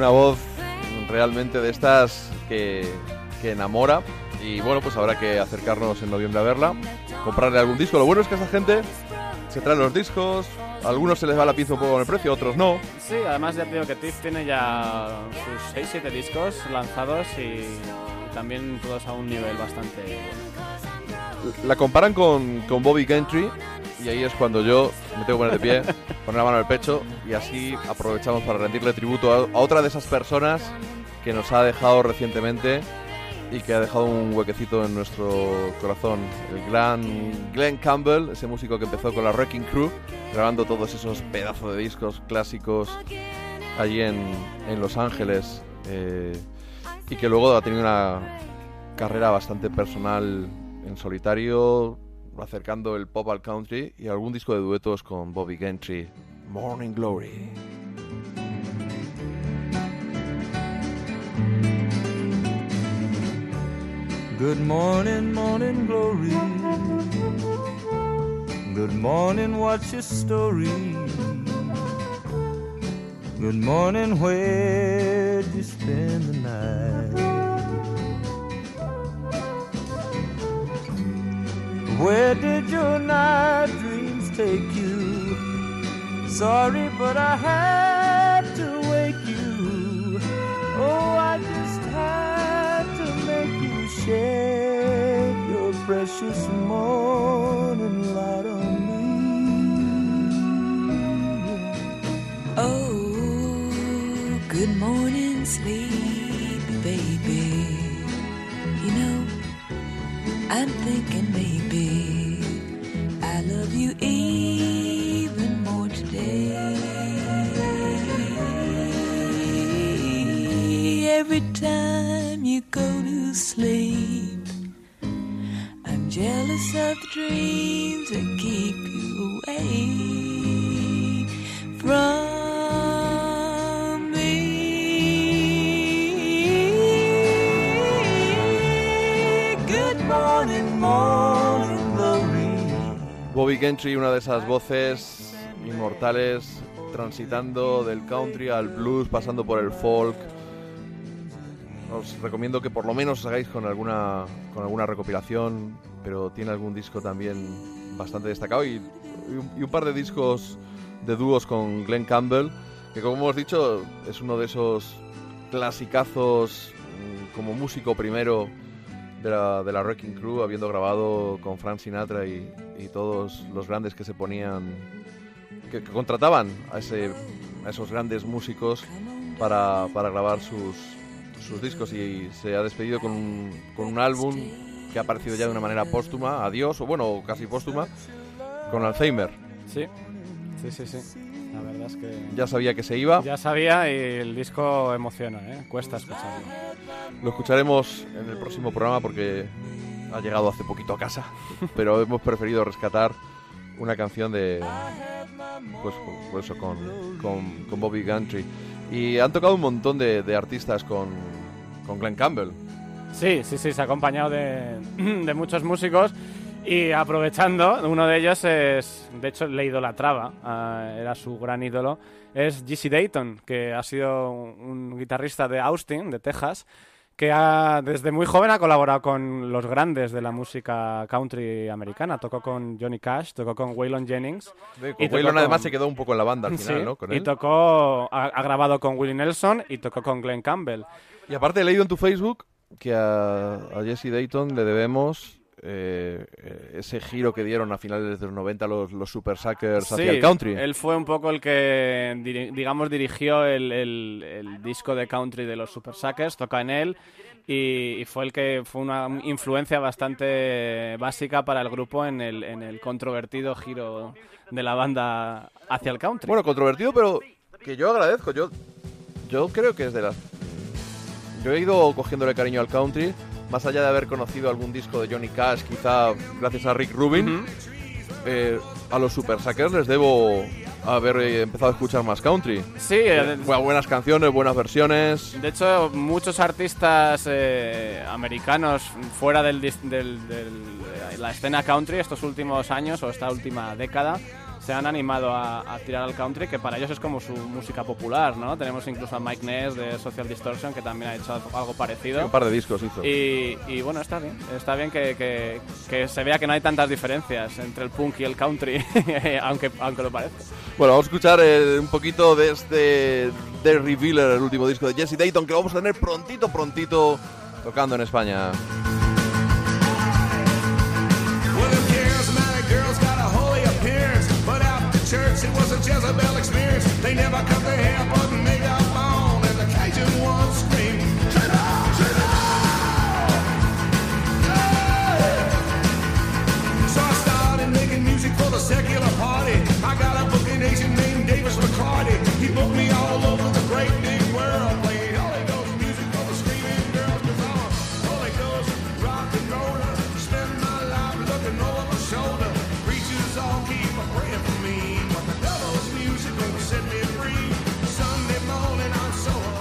Una voz realmente de estas que, que enamora. Y bueno, pues habrá que acercarnos en noviembre a verla, comprarle algún disco. Lo bueno es que esa gente se trae los discos, a algunos se les va la pinza un poco con el precio, a otros no. Sí, además ya te digo que Tiff tiene ya sus 6-7 discos lanzados y, también todos a un nivel bastante... La comparan con, con Bobby Gentry y ahí es cuando yo me tengo que poner de pie, poner la mano en el pecho y así aprovechamos para rendirle tributo a, a otra de esas personas que nos ha dejado recientemente y que ha dejado un huequecito en nuestro corazón. El gran Glenn Campbell, ese músico que empezó con la Wrecking Crew, grabando todos esos pedazos de discos clásicos allí en, en Los Ángeles eh, y que luego ha tenido una carrera bastante personal en solitario, acercando el pop al country y algún disco de duetos con Bobby Gentry. Morning Glory. Good morning, morning glory. Good morning, what's your story? Good morning, where'd you spend the night? Where did your night dreams take you? Sorry, but I had to wake you. Oh, I just had to make you shed your precious morning light on me. Oh, good morning, sleepy I'm thinking maybe I love you even more today. Every time you go to sleep, I'm jealous of the dreams that keep you away from Bobby Gentry, una de esas voces inmortales, transitando del country al blues, pasando por el folk. Os recomiendo que por lo menos os hagáis con alguna, con alguna recopilación, pero tiene algún disco también bastante destacado y, y un, par de discos de dúos con Glenn Campbell, que como hemos dicho es uno de esos clasicazos mm, como músico primero de la, de la Wrecking Crew, habiendo grabado con Frank Sinatra y, y todos los grandes que se ponían, que, que contrataban a, ese, a esos grandes músicos para, para grabar sus, sus discos y se ha despedido con un, con un álbum que ha aparecido ya de una manera póstuma, adiós, o bueno, casi póstuma, con Alzheimer. Sí, sí, sí, sí. Verdad es que Ya sabía que se iba. ya sabía y el disco emociona, ¿eh? Cuesta escucharlo. Lo escucharemos en el próximo programa porque ha llegado hace poquito a casa, pero hemos preferido rescatar una canción de pues, pues eso con, con, con Bobby Gantry y han tocado un montón de, de artistas con, con Glenn Campbell. Sí, sí, sí, se ha acompañado de, de muchos músicos y aprovechando, uno de ellos es, de hecho le idolatraba, ah, era su gran ídolo, es GC Dayton, que ha sido un guitarrista de Austin, de Texas, que ha, desde muy joven ha colaborado con los grandes de la música country americana. Tocó con Johnny Cash, tocó con Waylon Jennings. Con y Waylon además con- se quedó un poco en la banda al final, Sí, ¿no? Con y tocó, ha, ha grabado con Willie Nelson y tocó con Glenn Campbell. Y aparte he leído en tu Facebook que a, a Jesse Dayton le debemos eh, ese giro que dieron a finales de los 90 los, los Super Suckers hacia el country. Él fue un poco el que, digamos, dirigió el, el- el disco de country de los Super Suckers, toca en él, y, y fue el que fue una influencia bastante básica para el grupo en el, en el controvertido giro de la banda hacia el country. Bueno, controvertido, pero que yo agradezco. Yo, yo creo que es de las. Yo he ido cogiéndole cariño al country, más allá de haber conocido algún disco de Johnny Cash, quizá gracias a Rick Rubin. eh, a los Super Suckers les debo haber eh, empezado a escuchar más country. Sí, Eh, bu- buenas canciones, buenas versiones. De hecho, muchos artistas eh, americanos fuera del- del- de la escena country estos últimos años o esta última década se han animado a, a tirar al country, que para ellos es como su música popular, ¿no? Tenemos incluso a Mike Ness de Social Distortion, que también ha hecho algo parecido. Un par de discos hizo. Y, y bueno, está bien. Está bien que, que- que se vea que no hay tantas diferencias entre el punk y el country, aunque, aunque lo parezca. Bueno, vamos a escuchar eh, un poquito de este The Revealer, el último disco de Jesse Dayton, que vamos a tener prontito, prontito tocando en España. Church it was a Jezebel experience. They never cut their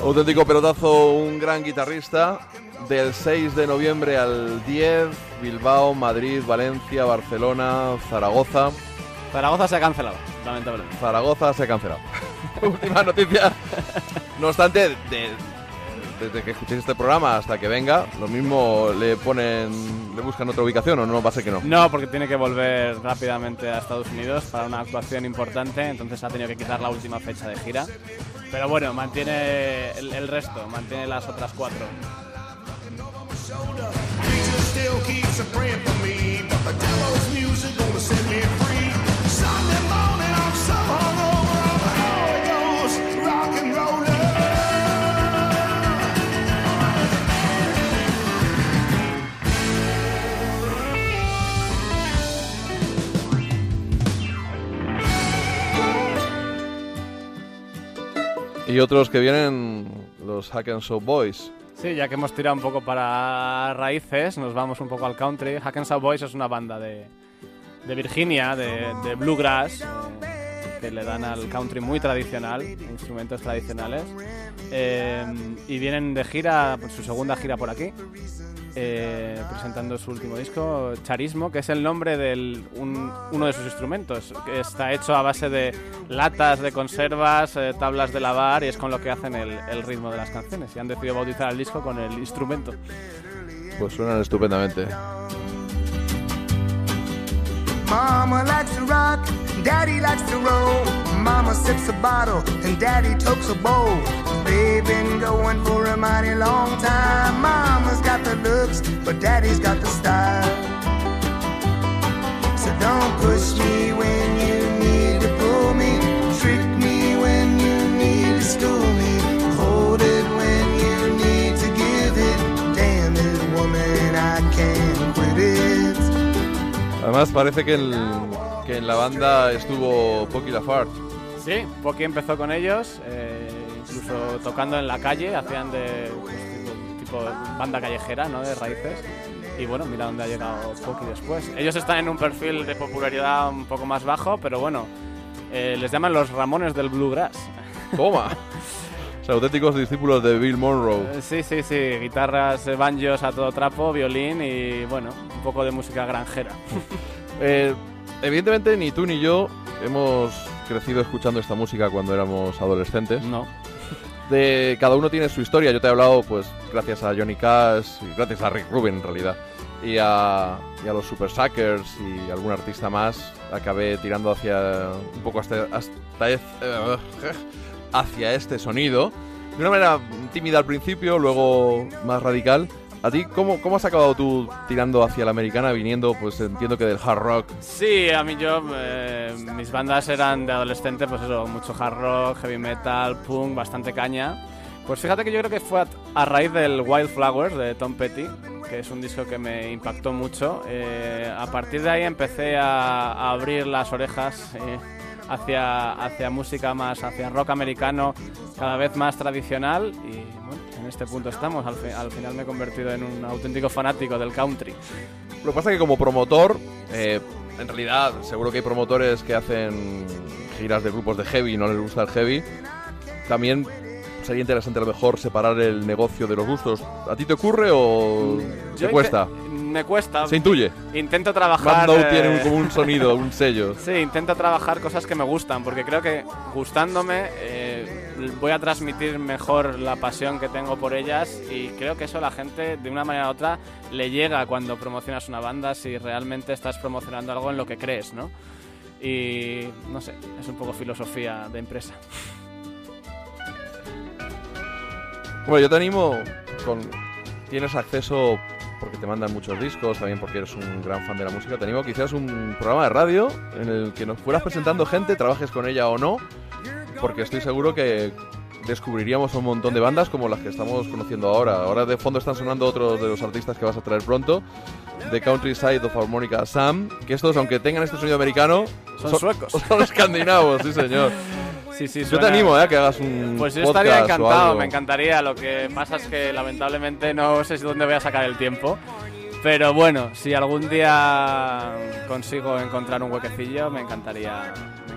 Auténtico pelotazo, un gran guitarrista. Del 6 de noviembre al 10, Bilbao, Madrid, Valencia, Barcelona, Zaragoza. Zaragoza se ha cancelado, lamentablemente. Zaragoza se ha cancelado. Última noticia. No obstante, de- desde que escuchéis este programa hasta que venga, lo mismo le ponen, le buscan otra ubicación o no va a ser que no. No, porque tiene que volver rápidamente a Estados Unidos para una actuación importante, entonces ha tenido que quitar la última fecha de gira. Pero bueno, mantiene el, el resto, mantiene las otras cuatro. Y otros que vienen, los Hack and Show Boys. Sí, ya que hemos tirado un poco para raíces, nos vamos un poco al country. Hack and Saw Boys es una banda de, de Virginia, de, de bluegrass, eh, que le dan al country muy tradicional, instrumentos tradicionales. Eh, y vienen de gira, por su segunda gira por aquí, eh, presentando su último disco, Charismo, que es el nombre de uno de sus instrumentos, que está hecho a base de latas de conservas, eh, tablas de lavar, y es con lo que hacen el, el ritmo de las canciones. Y han decidido bautizar el disco con el instrumento. Pues suenan estupendamente. Mama likes to rock, daddy likes to roll. Mama sips a bottle and daddy tokes a bowl. They've been going for a mighty long time. Mama's got the looks, but daddy's got the style. So don't push me when you need to pull me. Trick me when you need to school me. Hold it when you need to give it. Damn it, woman, I can't quit it. Además parece que, el- que en la banda estuvo Pocky Lafarge. Sí, Pocky empezó con ellos, eh, incluso tocando en la calle, hacían de pues, tipo, tipo banda callejera, ¿no? De raíces. Y bueno, mira dónde ha llegado Pocky después. Ellos están en un perfil de popularidad un poco más bajo, pero bueno, eh, les llaman los Ramones del Bluegrass. Toma. Auténticos discípulos de Bill Monroe. Eh, Sí, sí, sí, guitarras, eh, banjos a todo trapo, violín y bueno, un poco de música granjera. Eh, evidentemente ni tú ni yo hemos crecido escuchando esta música cuando éramos adolescentes. No. De cada uno tiene su historia. Yo te he hablado, pues, gracias a Johnny Cash y gracias a Rick Rubin en realidad. Y a, y a los Super Suckers y algún artista más. Acabé tirando hacia un poco hasta, hasta eh, hacia este sonido. De una manera tímida al principio, luego más radical. ¿A ti cómo, cómo has acabado tú tirando hacia la americana, viniendo, pues entiendo que del hard rock? Sí, a mí yo, eh, mis bandas eran de adolescente, pues eso, mucho hard rock, heavy metal, punk, bastante caña. Pues fíjate que yo creo que fue a, a raíz del Wildflowers de Tom Petty, que es un disco que me impactó mucho. Eh, a partir de ahí empecé a, a abrir las orejas eh, hacia, hacia música más, hacia rock americano, cada vez más tradicional y bueno, en este punto estamos. Al, fi- al final me he convertido en un auténtico fanático del country. Lo que pasa es que como promotor, eh, en realidad seguro que hay promotores que hacen giras de grupos de heavy y no les gusta el heavy. También sería interesante a lo mejor separar el negocio de los gustos. ¿A ti te ocurre o te Yo cuesta? Me cuesta. Se intuye. Intento trabajar. Mando eh, tiene un, como un sonido, un sello. Sí, intento trabajar cosas que me gustan, porque creo que gustándome eh, voy a transmitir mejor la pasión que tengo por ellas y creo que eso a la gente de una manera u otra le llega cuando promocionas una banda si realmente estás promocionando algo en lo que crees, ¿no? Y no sé, es un poco filosofía de empresa. Bueno, yo te animo con... Tienes acceso porque te mandan muchos discos, también porque eres un gran fan de la música. Te animo hicieras un programa de radio en el que nos fueras presentando gente, trabajes con ella o no, porque estoy seguro que descubriríamos un montón de bandas como las que estamos conociendo ahora. Ahora de fondo están sonando otros de los artistas que vas a traer pronto. The Countryside of Harmonica Sam, que estos, aunque tengan este sonido americano, Son suecos. Son escandinavos, sí señor. Sí, sí, Yo te animo, ¿eh? a que hagas un Pues yo estaría encantado, me encantaría. Lo que pasa es que lamentablemente no sé si dónde voy a sacar el tiempo. Pero bueno, si algún día consigo encontrar un huequecillo, me encantaría,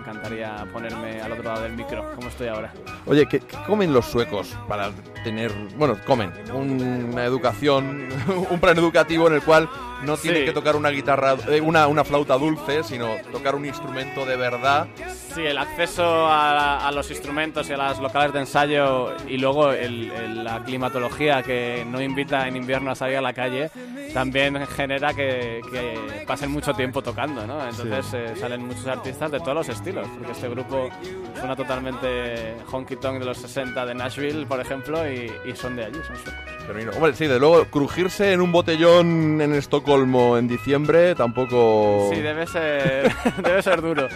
encantaría ponerme al otro lado del micro, como estoy ahora. Oye, ¿qué, qué comen los suecos para tener, bueno, comen una educación, un plan educativo en el cual no tienen Sí. que tocar una guitarra, eh, una, una flauta dulce, sino tocar un instrumento de verdad? Sí, el acceso a, a los instrumentos y a las locales de ensayo y luego el- el- la climatología que no invita en invierno a salir a la calle también genera que, que pasen mucho tiempo tocando, ¿no? Entonces eh, salen muchos artistas de todos los estilos, porque este grupo suena totalmente honky tonk de los 60 de Nashville, por ejemplo, y, y son de allí, son suecos. Hombre, sí, de luego, crujirse en un botellón en Estocolmo en diciembre tampoco... Sí, debe ser, debe ser duro.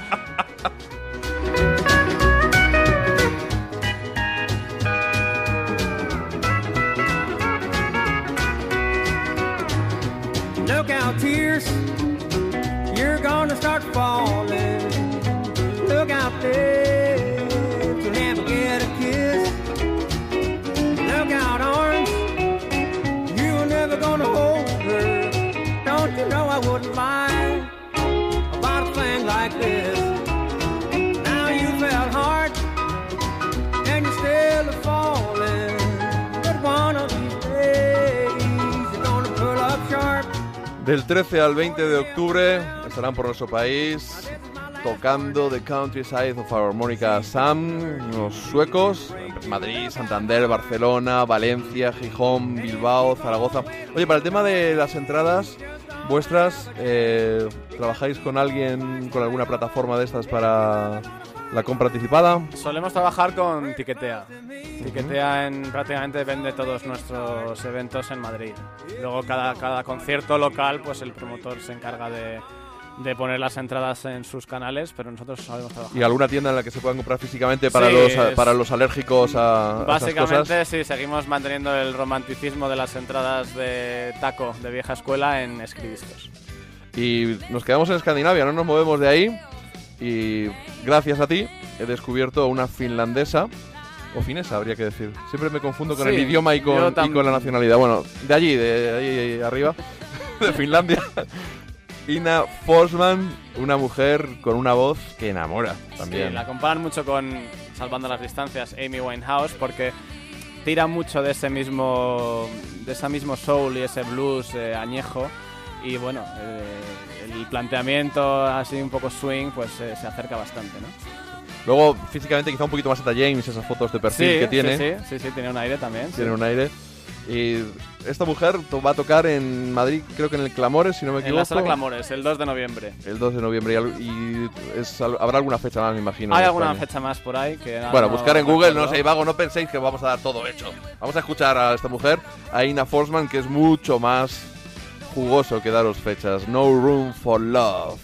Look out, tears. You're gonna start falling. I wouldn't like this? Now you hard and still Del 13 al 20 de octubre estarán por nuestro país tocando The Countryside of Harmonica Sam, los suecos, Madrid, Santander, Barcelona, Valencia, Gijón, Bilbao, Zaragoza. Oye, para el tema de las entradas vuestras, eh, ¿trabajáis con alguien, con alguna plataforma de estas para la compra anticipada? Solemos trabajar con Tiquetea. Tiquetea en, prácticamente vende todos nuestros eventos en Madrid. Luego cada, cada concierto local, pues el promotor se encarga de, de poner las entradas en sus canales, pero nosotros solemos trabajar. ¿Y alguna tienda en la que se puedan comprar físicamente para, Sí, los, es- para los alérgicos a a esas Básicamente cosas? sí, seguimos manteniendo el romanticismo de las entradas de taco de vieja escuela en escribiscos. Y nos quedamos en Escandinavia, no nos movemos de ahí. Y gracias a ti he descubierto una finlandesa, o finesa habría que decir. Siempre me confundo con Sí, el idioma y con, y con la nacionalidad. Bueno, de allí, de ahí arriba, de Finlandia. Ina Forsman, una mujer con una voz que enamora también. Sí, la comparan mucho con, salvando las distancias, Amy Winehouse, porque tira mucho de ese mismo, de ese mismo soul y ese blues eh, añejo. Y bueno, eh, el planteamiento así un poco swing, pues eh, se acerca bastante, ¿no? Luego, físicamente, quizá un poquito más a James, esas fotos de perfil sí, que tiene. Sí, sí, sí, sí, tiene un aire también. Tiene sí. un aire. Y esta mujer va a tocar en Madrid, creo que en el Clamores, si no me En equivoco. la sala Clamores, el 2 de noviembre. El 2 de noviembre. Y, y es habrá alguna fecha más, me imagino. Hay en alguna España. fecha más por ahí que Bueno, no buscar en Google, no sé, vago, no penséis que vamos a dar todo hecho. Vamos a escuchar a esta mujer, a Ina Forsman, que es mucho más jugoso que daros fechas. No Room for Love.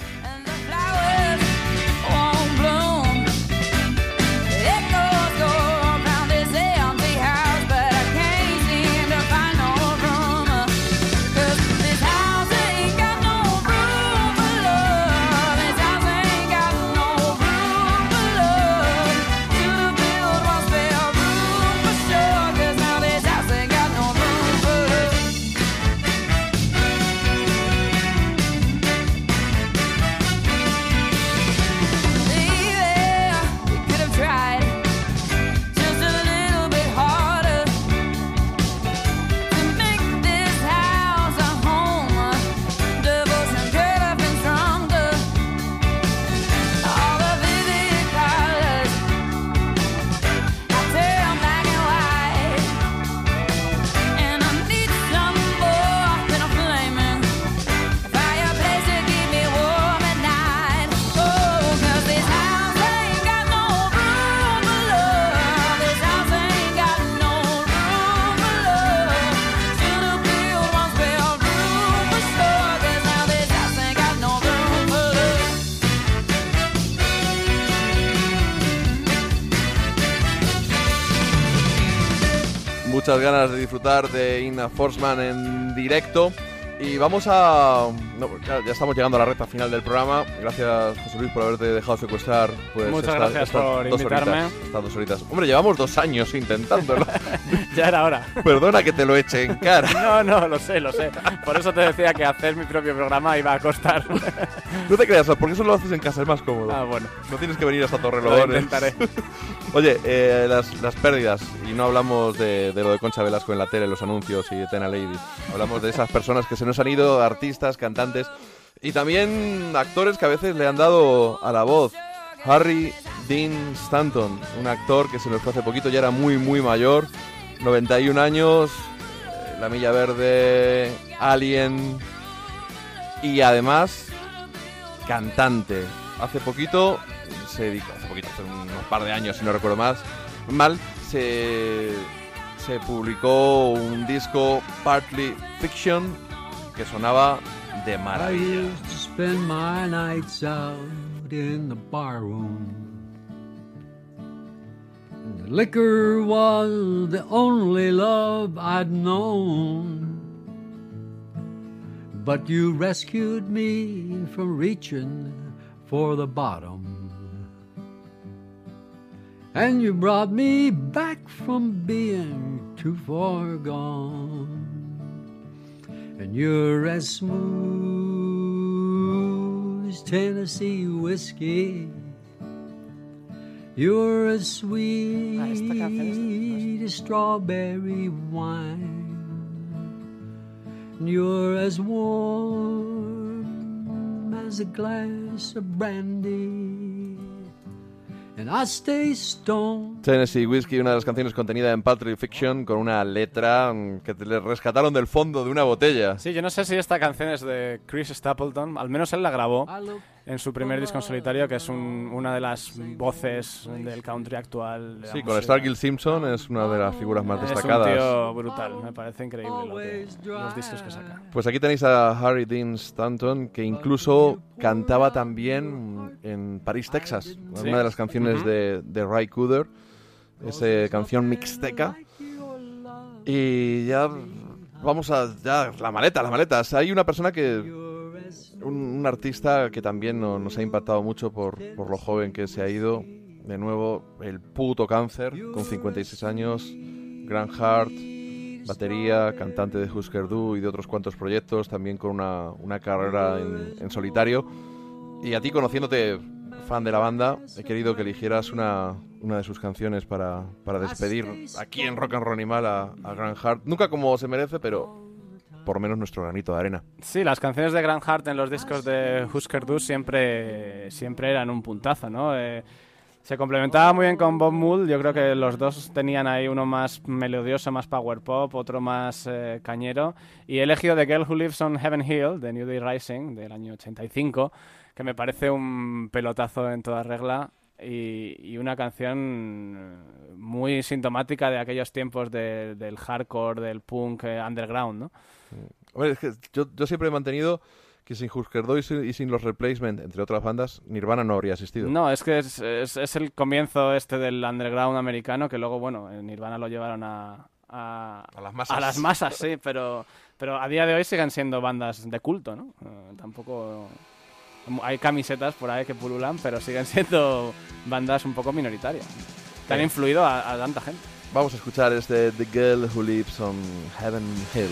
Muchas ganas de disfrutar de Ina Forsman en directo. Y vamos a. no, ya, ya estamos llegando a la recta final del programa. Gracias, José Luis, por haberte dejado secuestrar. Pues, Muchas estas- gracias estas por dos invitarme. horitas, estas dos horitas. Hombre, llevamos dos años intentándolo. Ya era hora. Perdona que te lo eche en cara. No, no, lo sé, lo sé. Por eso te decía que hacer mi propio programa iba a costar. No te creas, porque eso lo haces en casa, es más cómodo. Ah, bueno. No tienes que venir hasta Lo Torrelodones. intentaré. Oye, eh, las, las pérdidas, y no hablamos de, de lo de Concha Velasco en la tele, los anuncios y de Tena Lady. Hablamos de esas personas que se nos han ido, artistas, cantantes y también actores que a veces le han dado a la voz. Harry Dean Stanton, un actor que se nos fue hace poquito, ya era muy, muy mayor, 91 años, eh, La Milla Verde, Alien y además cantante. Hace poquito se dedicó, hace poquito, hace unos par de años, si no recuerdo más, mal, se, se publicó un disco Partly Fiction que sonaba de I maravilla. used to spend my nights out in the bar room. And the liquor was the only love I'd known. But you rescued me from reaching for the bottom. And you brought me back from being too far gone. And you're as smooth as Tennessee whiskey. You're as sweet as strawberry wine. and you're as warm as a glass of brandy, and I stay stoned. Tennessee Whiskey, una de las canciones contenida en Patriot Fiction, con una letra mm, que te le rescataron del fondo de una botella. Sí, yo no sé si esta canción es de Chris Stapleton, al menos él la grabó en su primer disco en solitario, que es un- una de las voces del country actual. de Sí, con música. Stargill Simpson es una de las figuras más Es un destacadas. tío brutal, me parece increíble lo que- los discos que saca. Pues aquí tenéis a Harry Dean Stanton, que incluso cantaba también en París, Texas, Sí. una de las canciones de, de Ray Cooder, esa canción mixteca. Y ya vamos a ya la maleta, las maletas. Hay una persona que un, artista que también no- nos ha impactado mucho por, lo joven que se ha ido. De nuevo, el puto cáncer, con 56 años, Grant Hart, batería, cantante de Husker Du y de otros cuantos proyectos, también con una, carrera en, solitario. Y a ti, conociéndote fan de la banda, he querido que eligieras una, de sus canciones para, despedir aquí en Rock and Roll Animal a, a Grant Hart. Nunca como se merece, pero por menos nuestro granito de arena. Sí, las canciones de Grant Hart en los discos de Husker Du siempre, siempre eran un puntazo, ¿no? Eh, se complementaba muy bien con Bob Mould. Yo creo que los dos tenían ahí uno más melodioso, más power pop, otro más eh, cañero. Y he elegido The Girl Who Lives on Heaven Hill, de New Day Rising, del año 85, que me parece un pelotazo en toda regla. Y, y una canción muy sintomática de aquellos tiempos de- del hardcore, del punk eh, underground, ¿no? Hombre, es que yo, yo siempre he mantenido que sin Husker Du y sin, y sin los Replacement, entre otras bandas, Nirvana no habría existido. No, es que es, es- es el comienzo este del underground americano que luego, bueno, en Nirvana lo llevaron a... A, A las masas. A las masas, sí, pero, pero a día de hoy siguen siendo bandas de culto, ¿no? Eh, tampoco... Hay camisetas por ahí que pululan, pero siguen siendo bandas un poco minoritarias. Que han influido a, a tanta gente. Vamos a escuchar este The Girl Who Lives on Heaven Hill.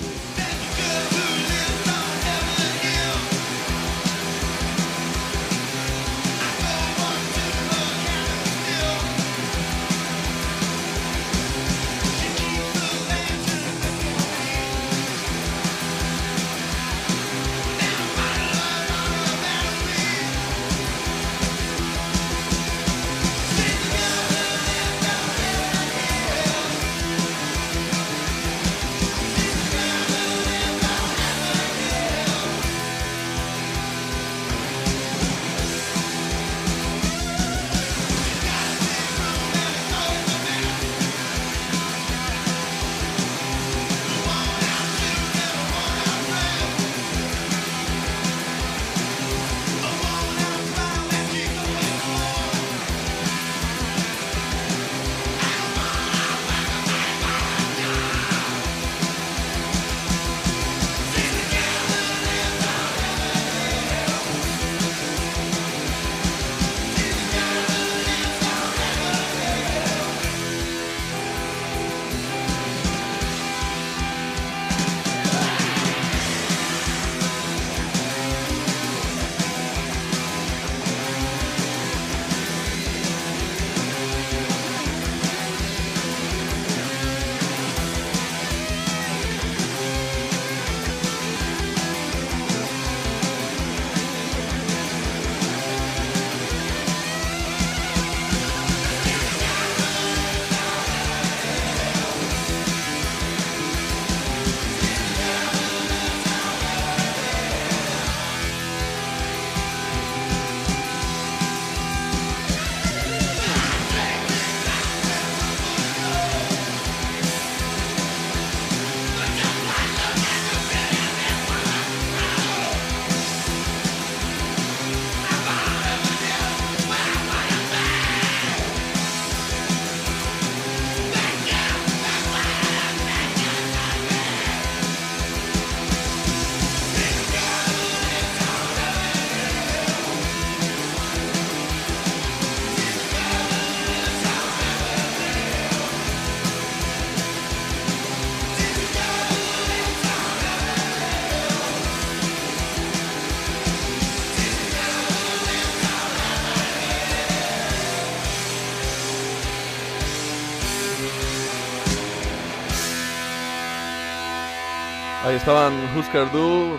Estaban Husker Du,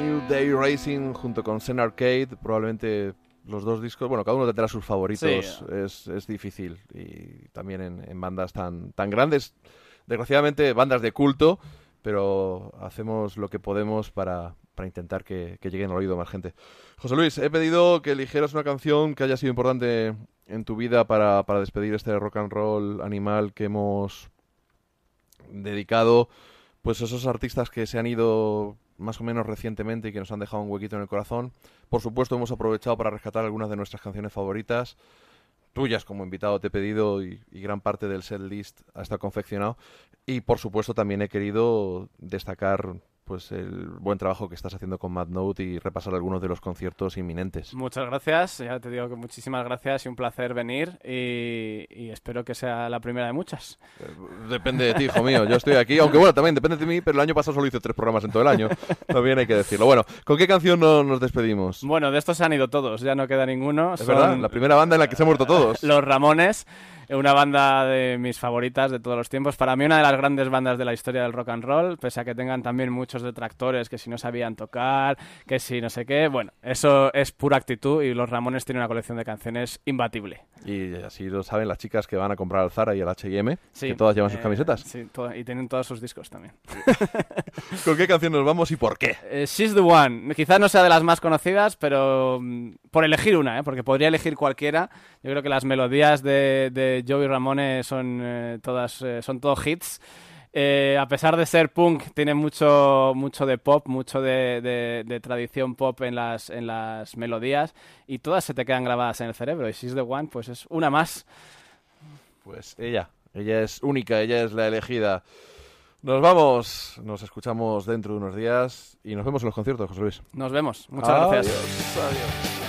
New Day Racing junto con Zen Arcade, probablemente los dos discos, bueno, cada uno tendrá sus favoritos, Sí. es, es difícil y también en, en bandas tan, tan grandes, desgraciadamente bandas de culto, pero hacemos lo que podemos para, para intentar que, que lleguen al oído más gente. José Luis, he pedido que eligieras una canción que haya sido importante en tu vida para, para despedir este rock and roll animal que hemos dedicado pues esos artistas que se han ido más o menos recientemente y que nos han dejado un huequito en el corazón. Por supuesto, hemos aprovechado para rescatar algunas de nuestras canciones favoritas. Tuyas como invitado te he pedido y gran parte del set list ha estado confeccionado. Y por supuesto también he querido destacar pues el buen trabajo que estás haciendo con Mad Note y repasar algunos de los conciertos inminentes. Muchas gracias, ya te digo que muchísimas gracias y un placer venir y, y espero que sea la primera de muchas. Depende de ti, hijo mío. Yo estoy aquí, aunque bueno, también depende de mí, pero el año pasado solo hice tres programas en todo el año. También hay que decirlo. Bueno, ¿con qué canción no- nos despedimos? Bueno, de estos se han ido todos, ya no queda ninguno. Es Son verdad, la primera banda en la que se han muerto todos. Los Ramones, una banda de mis favoritas de todos los tiempos. Para mí una de las grandes bandas de la historia del rock and roll, pese a que tengan también muchos detractores que si no sabían tocar, que si no sé qué. Bueno, eso es pura actitud y los Ramones tienen una colección de canciones imbatible. Y así lo saben las chicas que van a comprar al Zara y al H&M, Sí, que todas llevan sus eh, camisetas. Sí, y tienen todos sus discos también. ¿Con qué canción nos vamos y por qué? Eh, She's the One. Quizás no sea de las más conocidas, pero mm, por elegir una, ¿eh? porque podría elegir cualquiera. Yo creo que las melodías de, de Joey Ramone son eh, todas eh, son todos hits. Eh, a pesar de ser punk, tiene mucho, mucho de pop, mucho de, de- de tradición pop en las, en las melodías y todas se te quedan grabadas en el cerebro. Y She's the One, pues es una más. Pues ella, ella es única, ella es la elegida. Nos vamos, nos escuchamos dentro de unos días y nos vemos en los conciertos, José Luis. Nos vemos. Muchas Adiós, gracias. adiós.